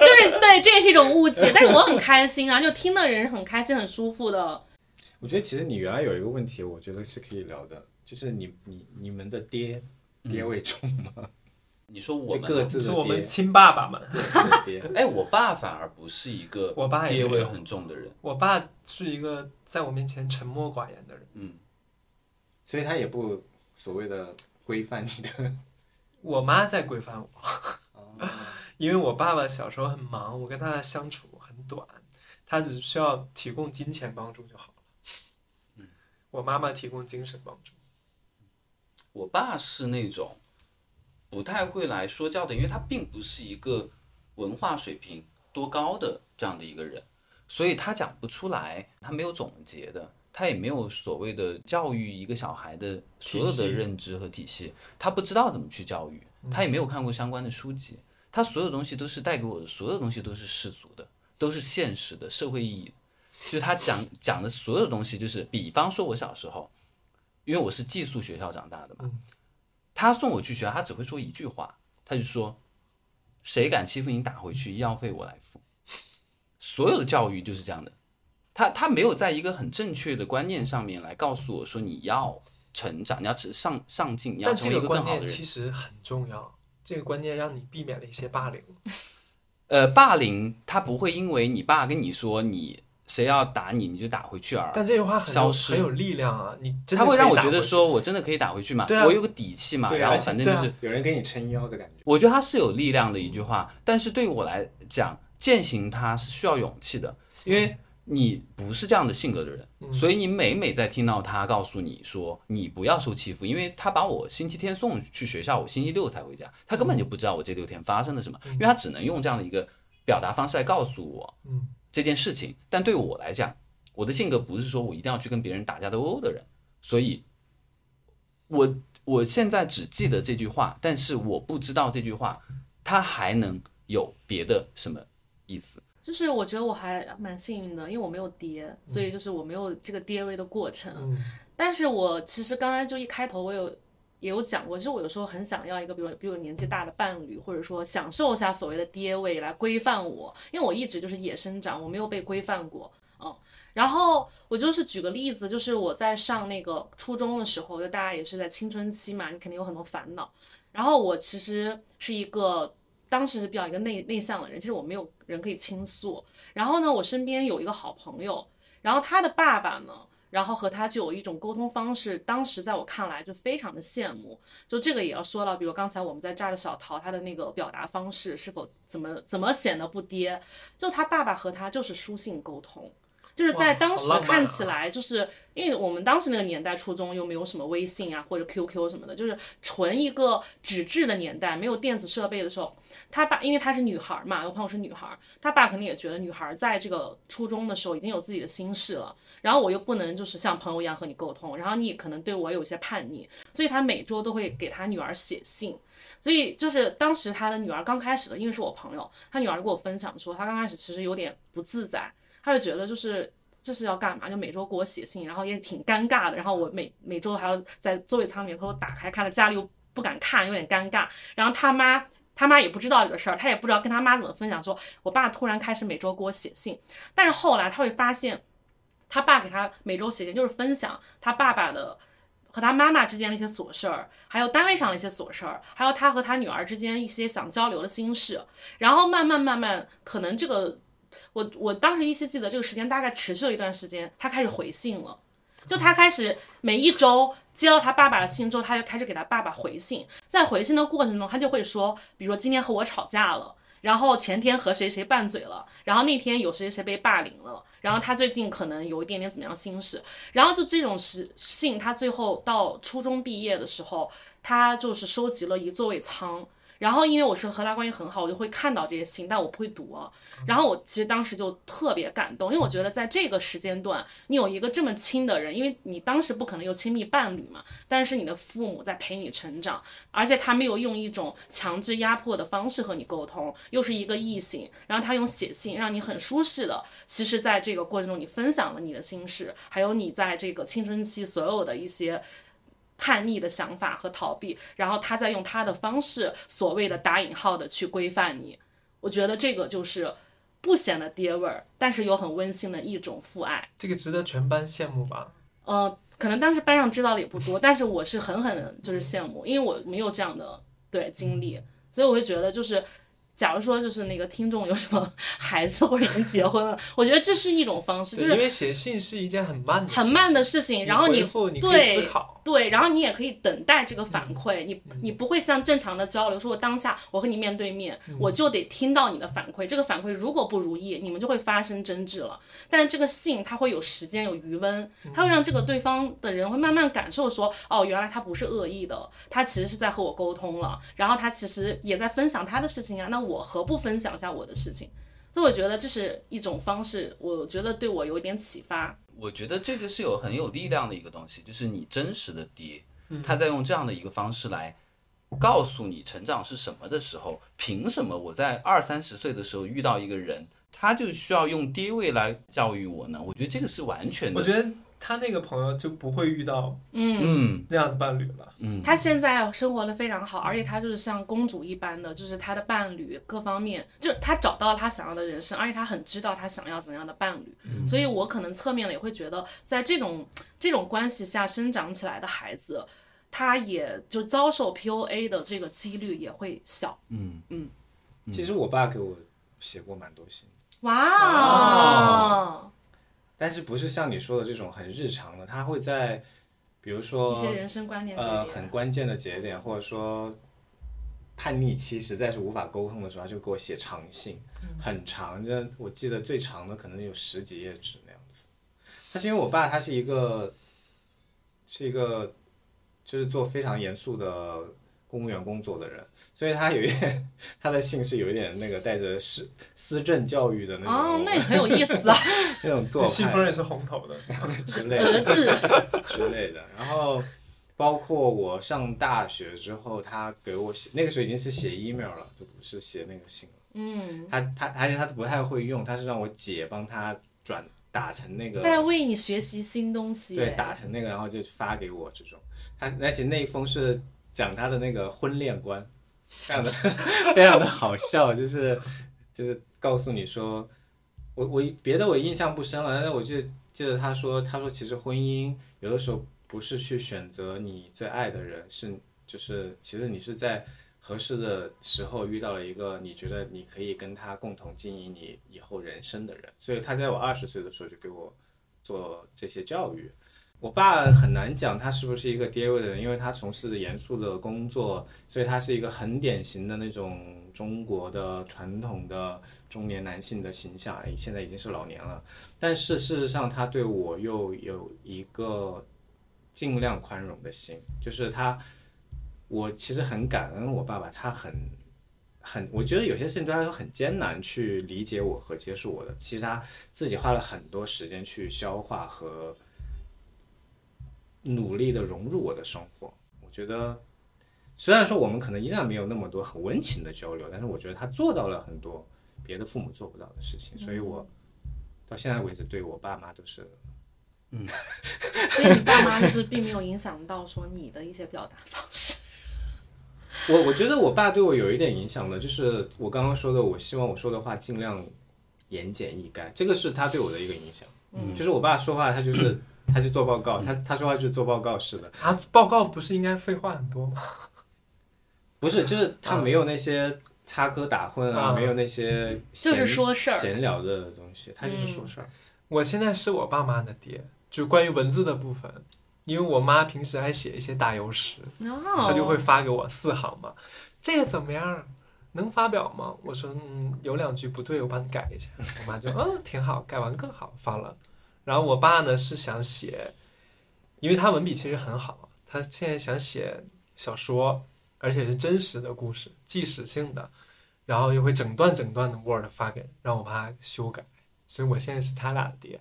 就是对，这也是一种误解，*laughs* 但是我很开心啊，就听的人很开心、很舒服的。我觉得其实你原来有一个问题，我觉得是可以聊的，就是你你你们的爹爹味重吗？你说我就们各自的是我们亲爸爸们。爹。哎，我爸反而不是一个我爸也爹味没有很重的人。我爸是一个在我面前沉默寡言的人，嗯，所以他也不所谓的规范你的。我妈在规范我。*laughs* 因为我爸爸小时候很忙，我跟他的相处很短，他只需要提供金钱帮助就好了。我妈妈提供精神帮助。我爸是那种不太会来说教的，因为他并不是一个文化水平多高的这样的一个人，所以他讲不出来，他没有总结的，他也没有所谓的教育一个小孩的所有的认知和体系，他不知道怎么去教育，他也没有看过相关的书籍，他所有东西都是带给我的，所有东西都是世俗的，都是现实的社会意义。就是他讲讲的所有东西，就是比方说我小时候，因为我是寄宿学校长大的嘛，他送我去学校，他只会说一句话，他就说：“谁敢欺负你，打回去，医药费我来付。”所有的教育就是这样的，他他没有在一个很正确的观念上面来告诉我说你要成长，你要上上进，你要成为一这个观念个更好的人。其实很重要，这个观念让你避免了一些霸凌。*laughs* 呃，霸凌他不会因为你爸跟你说你谁要打你你就打回去而但这句话很有消失很有力量啊！你真的他会让我觉得说我真的可以打回去嘛，对啊我有个底气嘛，对啊然后反正就是有人给你撑腰的感觉。我觉得他是有力量的一句话，但是对于我来讲，践行它是需要勇气的，因为你不是这样的性格的人，所以你每每在听到他告诉你说你不要受欺负，因为他把我星期天送去学校，我星期六才回家，他根本就不知道我这六天发生了什么，因为他只能用这样的一个表达方式来告诉我嗯这件事情。但对我来讲，我的性格不是说我一定要去跟别人打架斗殴的人，所以我我现在只记得这句话，但是我不知道这句话它还能有别的什么意思。就是我觉得我还蛮幸运的，因为我没有跌，所以就是我没有这个跌位的过程。嗯但是我其实刚才就一开头我有也有讲过，其实我有时候很想要一个比我比我年纪大的伴侣，或者说享受一下所谓的跌位来规范我，因为我一直就是野生长，我没有被规范过，嗯。然后我就是举个例子，就是我在上那个初中的时候，就大家也是在青春期嘛，你肯定有很多烦恼。然后我其实是一个当时是比较一个内内向的人，其实我没有人可以倾诉。然后呢，我身边有一个好朋友，然后他的爸爸呢，然后和他就有一种沟通方式，当时在我看来就非常的羡慕。就这个也要说到，比如刚才我们在这儿的小桃，他的那个表达方式是否怎么怎么显得不爹？就他爸爸和他就是书信沟通。就是在当时看起来，就是因为我们当时那个年代，初中又没有什么微信啊或者 QQ 什么的，就是纯一个纸质的年代，没有电子设备的时候，他爸因为她是女孩儿嘛，我朋友是女孩儿，他爸肯定也觉得女孩儿在这个初中的时候已经有自己的心事了，然后我又不能就是像朋友一样和你沟通，然后你可能对我有些叛逆，所以他每周都会给他女儿写信。所以就是当时他的女儿刚开始的，因为是我朋友，他女儿就跟我分享说，他刚开始其实有点不自在，他就觉得就是这是要干嘛？就每周给我写信，然后也挺尴尬的。然后我每每周还要在座位舱里面偷偷打开看，家里又不敢看，有点尴尬。然后他妈他妈也不知道这个事儿，他也不知道跟他妈怎么分享说，我爸突然开始每周给我写信。但是后来他会发现，他爸给他每周写信就是分享他爸爸的。和他妈妈之间的一些琐事儿，还有单位上的一些琐事儿，还有他和他女儿之间一些想交流的心事，然后慢慢慢慢，可能这个我我当时依稀记得这个时间大概持续了一段时间，他开始回信了，就他开始每一周接到他爸爸的信之后，他就开始给他爸爸回信，在回信的过程中，他就会说，比如说今天和我吵架了。然后前天和谁谁拌嘴了，然后那天有谁谁被霸凌了，然后他最近可能有一点点怎么样心事，然后就这种事信，他最后到初中毕业的时候，他就是收集了一座位仓。然后因为我是和他关系很好，我就会看到这些信，但我不会读啊。然后我其实当时就特别感动，因为我觉得在这个时间段，你有一个这么亲的人，因为你当时不可能有亲密伴侣嘛，但是你的父母在陪你成长，而且他没有用一种强制压迫的方式和你沟通，又是一个异性，然后他用写信让你很舒适的，其实在这个过程中你分享了你的心事，还有你在这个青春期所有的一些。叛逆的想法和逃避，然后他再用他的方式，所谓的打引号的去规范你，我觉得这个就是不显得爹味儿，但是又很温馨的一种父爱。这个值得全班羡慕吧？呃，可能当时班上知道的也不多，但是我是狠狠就是羡慕，因为我没有这样的对经历，所以我会觉得就是。假如说就是那个听众有什么 *laughs* 孩子或者已经结婚了，*laughs* 我觉得这是一种方式，就是因为写信是一件很慢的很慢的事情，然后你对对，然后你也可以等待这个反嗯。馈，你你不会像正常的交流，说我当下我和你面对面，嗯。我就得听到你的反馈，这个反馈如果不如意，你们就会发生争执了。但这个信它会有时间有余温，它会让这个对方的人会慢慢感受说，哦，原来他不是恶意的，他其实是在和我沟通了，然后他其实也在分享他的事情啊，那我何不分享一下我的事情？所以我觉得这是一种方式，我觉得对我有一点启发。我觉得这个是有很有力量的一个东西，就是你真实的爹，嗯他在用这样的一个方式来告诉你成长是什么的时候，凭什么我在二三十岁的时候遇到一个人，他就需要用爹味来教育我呢？我觉得这个是完全的，我觉得他那个朋友就不会遇到嗯。那样的伴侣了。嗯，他现在生活的非常好，而且他就是像公主一般的，就是他的伴侣各方面，就是她找到了她想要的人生，而且他很知道他想要怎样的伴侣。所以我可能侧面的也会觉得，在这种这种关系下生长起来的孩子，他也就遭受 PUA 的这个几率也会小。嗯。嗯。其实我爸给我写过蛮多信，哇，但是不是像你说的这种很日常的，他会在比如说一些人生观念呃很关键的节点，或者说叛逆期实在是无法沟通的时候，他就给我写长信，很长，这我记得最长的可能有十几页纸那样子。他是因为我爸他是一个是一个就是做非常严肃的公务员工作的人，所以他有一点 *laughs* 他的信是有一点那个带着施思政教育的那种、哦，那也很有意思啊，*laughs* 那种做派信封也是红头的，之类的。*laughs* 之类的。然后包括我上大学之后，他给我写，那个时候已经是写 email 了，就不是写那个信了。嗯，他他而且他不太会用，他是让我姐帮他转打成那个，在为你学习新东西，对，打成那个，然后就发给我这种。他而且那一封是讲他的那个婚恋观，*laughs* 非常的非常的好笑，就是就是告诉你说，我我别的我印象不深了，但是我就记得他说他说其实婚姻有的时候不是去选择你最爱的人，是就是其实你是在合适的时候遇到了一个你觉得你可以跟他共同经营你以后人生的人，所以他在我二十岁的时候就给我做这些教育。我爸很难讲他是不是一个爹味的人，因为他从事严肃的工作，所以他是一个很典型的那种中国的传统的中年男性的形象，哎现在已经是老年了。但是事实上，他对我又有一个尽量宽容的心，就是他，我其实很感恩我爸爸，他很很，我觉得有些事情对他来说很艰难去理解我和接受我的，其实他自己花了很多时间去消化和努力的融入我的生活。我觉得，虽然说我们可能依然没有那么多很温情的交流，但是我觉得他做到了很多别的父母做不到的事情，所以我到现在为止对我爸妈都是嗯 *laughs* 所以你爸妈就是并没有影响到说你的一些表达方式。我我觉得我爸对我有一点影响的，就是我刚刚说的，我希望我说的话尽量言简意赅，这个是他对我的一个影响。嗯，就是我爸说话，他就是他去做报告，他他说话就是做报告似的，啊，报告不是应该废话很多吗？不是，就是他没有那些插科打诨啊，啊没有那些就是闲说事儿闲聊的东西，他就是说事儿。我现在是我爸妈的爹，就关于文字的部分，因为我妈平时爱写一些打油诗，哦，她就会发给我四行嘛，这个怎么样？能发表吗？我说嗯，有两句不对，我帮你改一下。我妈就嗯挺好，改完更好发了。然后我爸呢是想写，因为他文笔其实很好，他现在想写小说，而且是真实的故事，纪实性的，然后又会整段整段的 Word 发给让我爸修改，所以我现在是他俩的爹。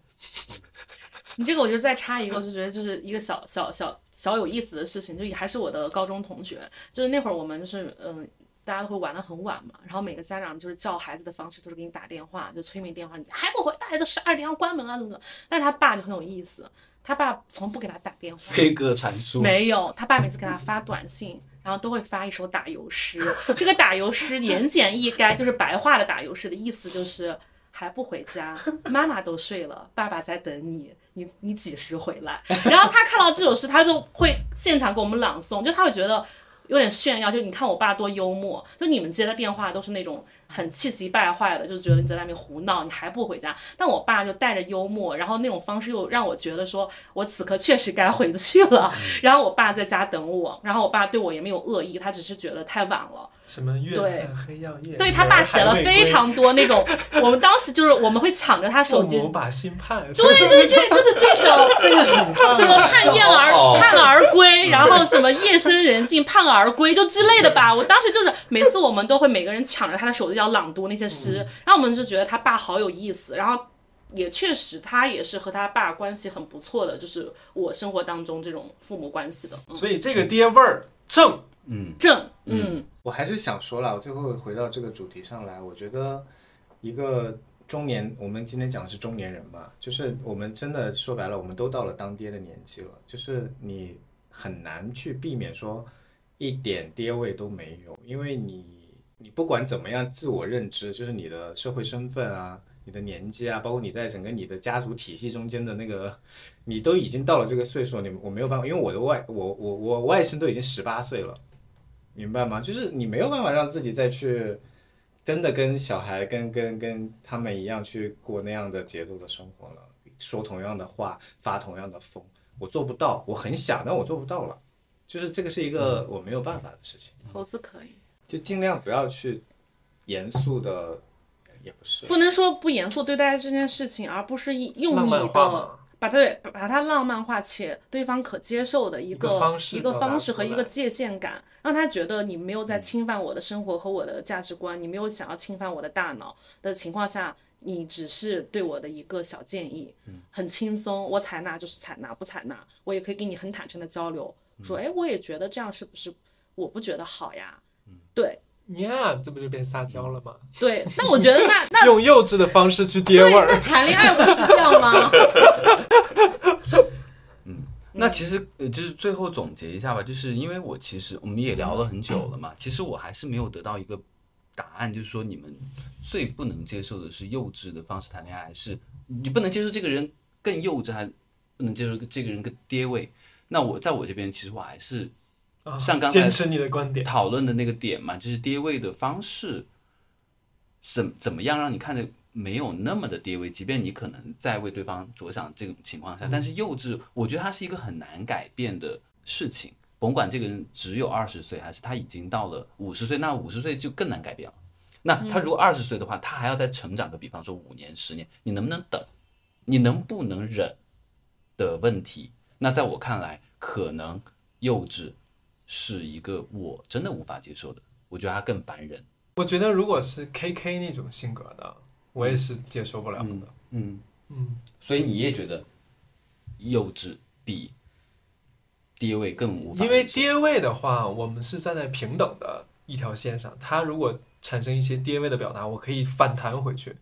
*laughs* 你这个我就再插一个，我就觉得就是一个小小小小有意思的事情，就还是我的高中同学，就是那会儿我们就是嗯。大家都会玩的很晚嘛，然后每个家长就是叫孩子的方式都是给你打电话，就催眠电话，你还不回来，都十二点要关门啊，怎么怎么。但是他爸就很有意思，他爸从不给他打电话，飞鸽传书，没有，他爸每次给他发短信，然后都会发一首打油诗。这个打油诗言简意赅，就是白话的打油诗的意思就是还不回家，妈妈都睡了，爸爸在等你，你你几时回来？然后他看到这首诗，他就会现场给我们朗诵，就他会觉得有点炫耀，就你看我爸多幽默，就你们接的电话都是那种。很气急败坏的，就觉得你在外面胡闹，你还不回家。但我爸就带着幽默，然后那种方式又让我觉得说，我此刻确实该回去了。*laughs* 然后我爸在家等我，然后我爸对我也没有恶意，他只是觉得太晚了。什么月色黑曜夜，对他爸写了非常多那种，*laughs* 我们当时就是我们会抢着他手机，父母把心盼，对对对，*laughs* 就是这种 *laughs* 这个什么盼雁而哦。盼而归，然后什么夜深人静盼儿归，就之类的吧。我当时就是每次我们都会每个人抢着他的手机要朗读那些诗，然后我们就觉得他爸好有意思，然后。也确实，他也是和他爸关系很不错的，就是我生活当中这种父母关系的。嗯、所以这个爹味儿正，嗯，正，嗯，我还是想说了，我最后回到这个主题上来，我觉得一个中年，我们今天讲的是中年人嘛，就是我们真的说白了，我们都到了当爹的年纪了，就是你很难去避免说一点爹味都没有，因为你你不管怎么样自我认知，就是你的社会身份啊。你的年纪啊，包括你在整个你的家族体系中间的那个，你都已经到了这个岁数，你我没有办法，因为我的外我我我外甥都已经十八岁了，明白吗？就是你没有办法让自己再去真的跟小孩跟跟跟他们一样去过那样的节奏的生活了，说同样的话，发同样的疯，我做不到，我很想，但我做不到了，就是这个是一个我没有办法的事情，猴子可以，就尽量不要去严肃的，也不是，不能说不严肃对待这件事情，而不是用你的嘛，把它把把它浪漫化且对方可接受的一一个方式一个方式和一个界限感，让他觉得你没有在侵犯我的生活和我的价值观，你没有想要侵犯我的大脑的情况下，你只是对我的一个小建议，很轻松，我采纳就是采纳，不采纳我也可以跟你很坦诚的交流，说，哎，我也觉得这样是不是我不觉得好呀？对呀这不就变撒娇了吗？*laughs* 对，那我觉得那 *laughs* 那用幼稚的方式去爹味，儿那。谈恋爱不就是这样吗？*laughs* 嗯那其实呃，就是最后总结一下吧，就是因为我其实我们也聊了很久了嘛，其实我还是没有得到一个答案，就是说你们最不能接受的是幼稚的方式谈恋爱，还是你不能接受这个人更幼稚，还不能接受这个人更爹味？那我在我这边，其实我还是啊像刚才坚持你的观点，讨论的那个点嘛，就是跌位的方式，怎怎么样让你看着没有那么的跌位，即便你可能在为对方着想这种情况下，但是幼稚，我觉得它是一个很难改变的事情。甭管这个人只有二十岁，还是他已经到了五十岁，那五十岁就更难改变了。那他如果二十岁的话，他还要再成长个，比方说五年、十年，你能不能等？你能不能忍的问题？那在我看来，可能幼稚是一个我真的无法接受的，我觉得他更烦人。我觉得如果是 K K 那种性格的，我也是接受不了的。嗯，嗯，所以你也觉得幼稚比爹位更无法因为爹味的话，我们是站在平等的一条线上，他如果产生一些爹位的表达，我可以反弹回去。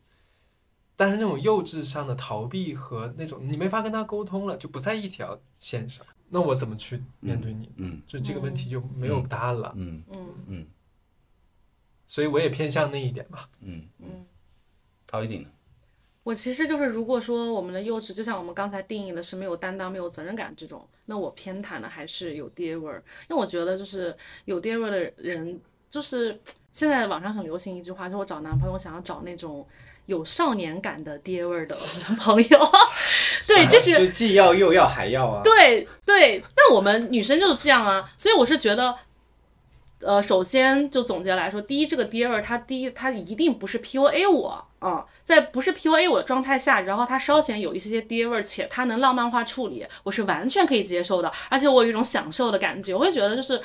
但是那种幼稚上的逃避和那种你没法跟他沟通了，就不在一条线上，那我怎么去面对你？嗯就这个问题就没有答案了。嗯嗯嗯所以我也偏向那一点嘛。嗯嗯。陶一定呢？我其实就是，如果说我们的幼稚，就像我们刚才定义的是没有担当、没有责任感这种，那我偏袒的还是有爹味儿，因为我觉得就是有爹味儿的人，就是现在网上很流行一句话，就是我找男朋友想要找那种有少年感的爹味儿的男 *laughs* 朋友，*laughs* 对，就是就既要又要还要啊，对对，那我们女生就是这样啊，所以我是觉得，呃，首先就总结来说，第一，这个爹味儿，他第一，他一定不是 PUA 我啊、在不是 PUA 我的状态下，然后他稍显有一些些爹味儿，且他能浪漫化处理，我是完全可以接受的，而且我有一种享受的感觉，我会觉得就是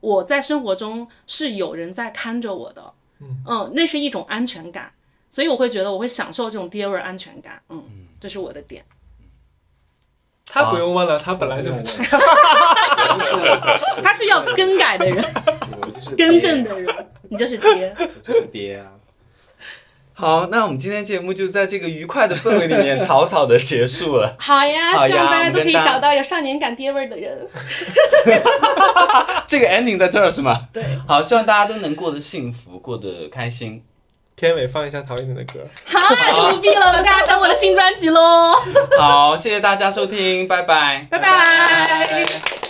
我在生活中是有人在看着我的，嗯那是一种安全感，所以我会觉得我会享受这种爹味儿安全感，嗯，这是我的点。他不用问了，他本来就我就是他是要更改的人，我就是更正的人，你就是爹。我就是爹啊。*laughs* 好，那我们今天节目就在这个愉快的氛围里面草草的结束了。好呀，好呀希望大家都可以找到有少年感爹味儿的人。*laughs* 这个 ending 在这儿是吗？对，好，希望大家都能过得幸福，过得开心。片尾放一下陶一点的歌。好，就不必了，大家等我的新专辑喽，好，谢谢大家收听，拜拜，拜拜。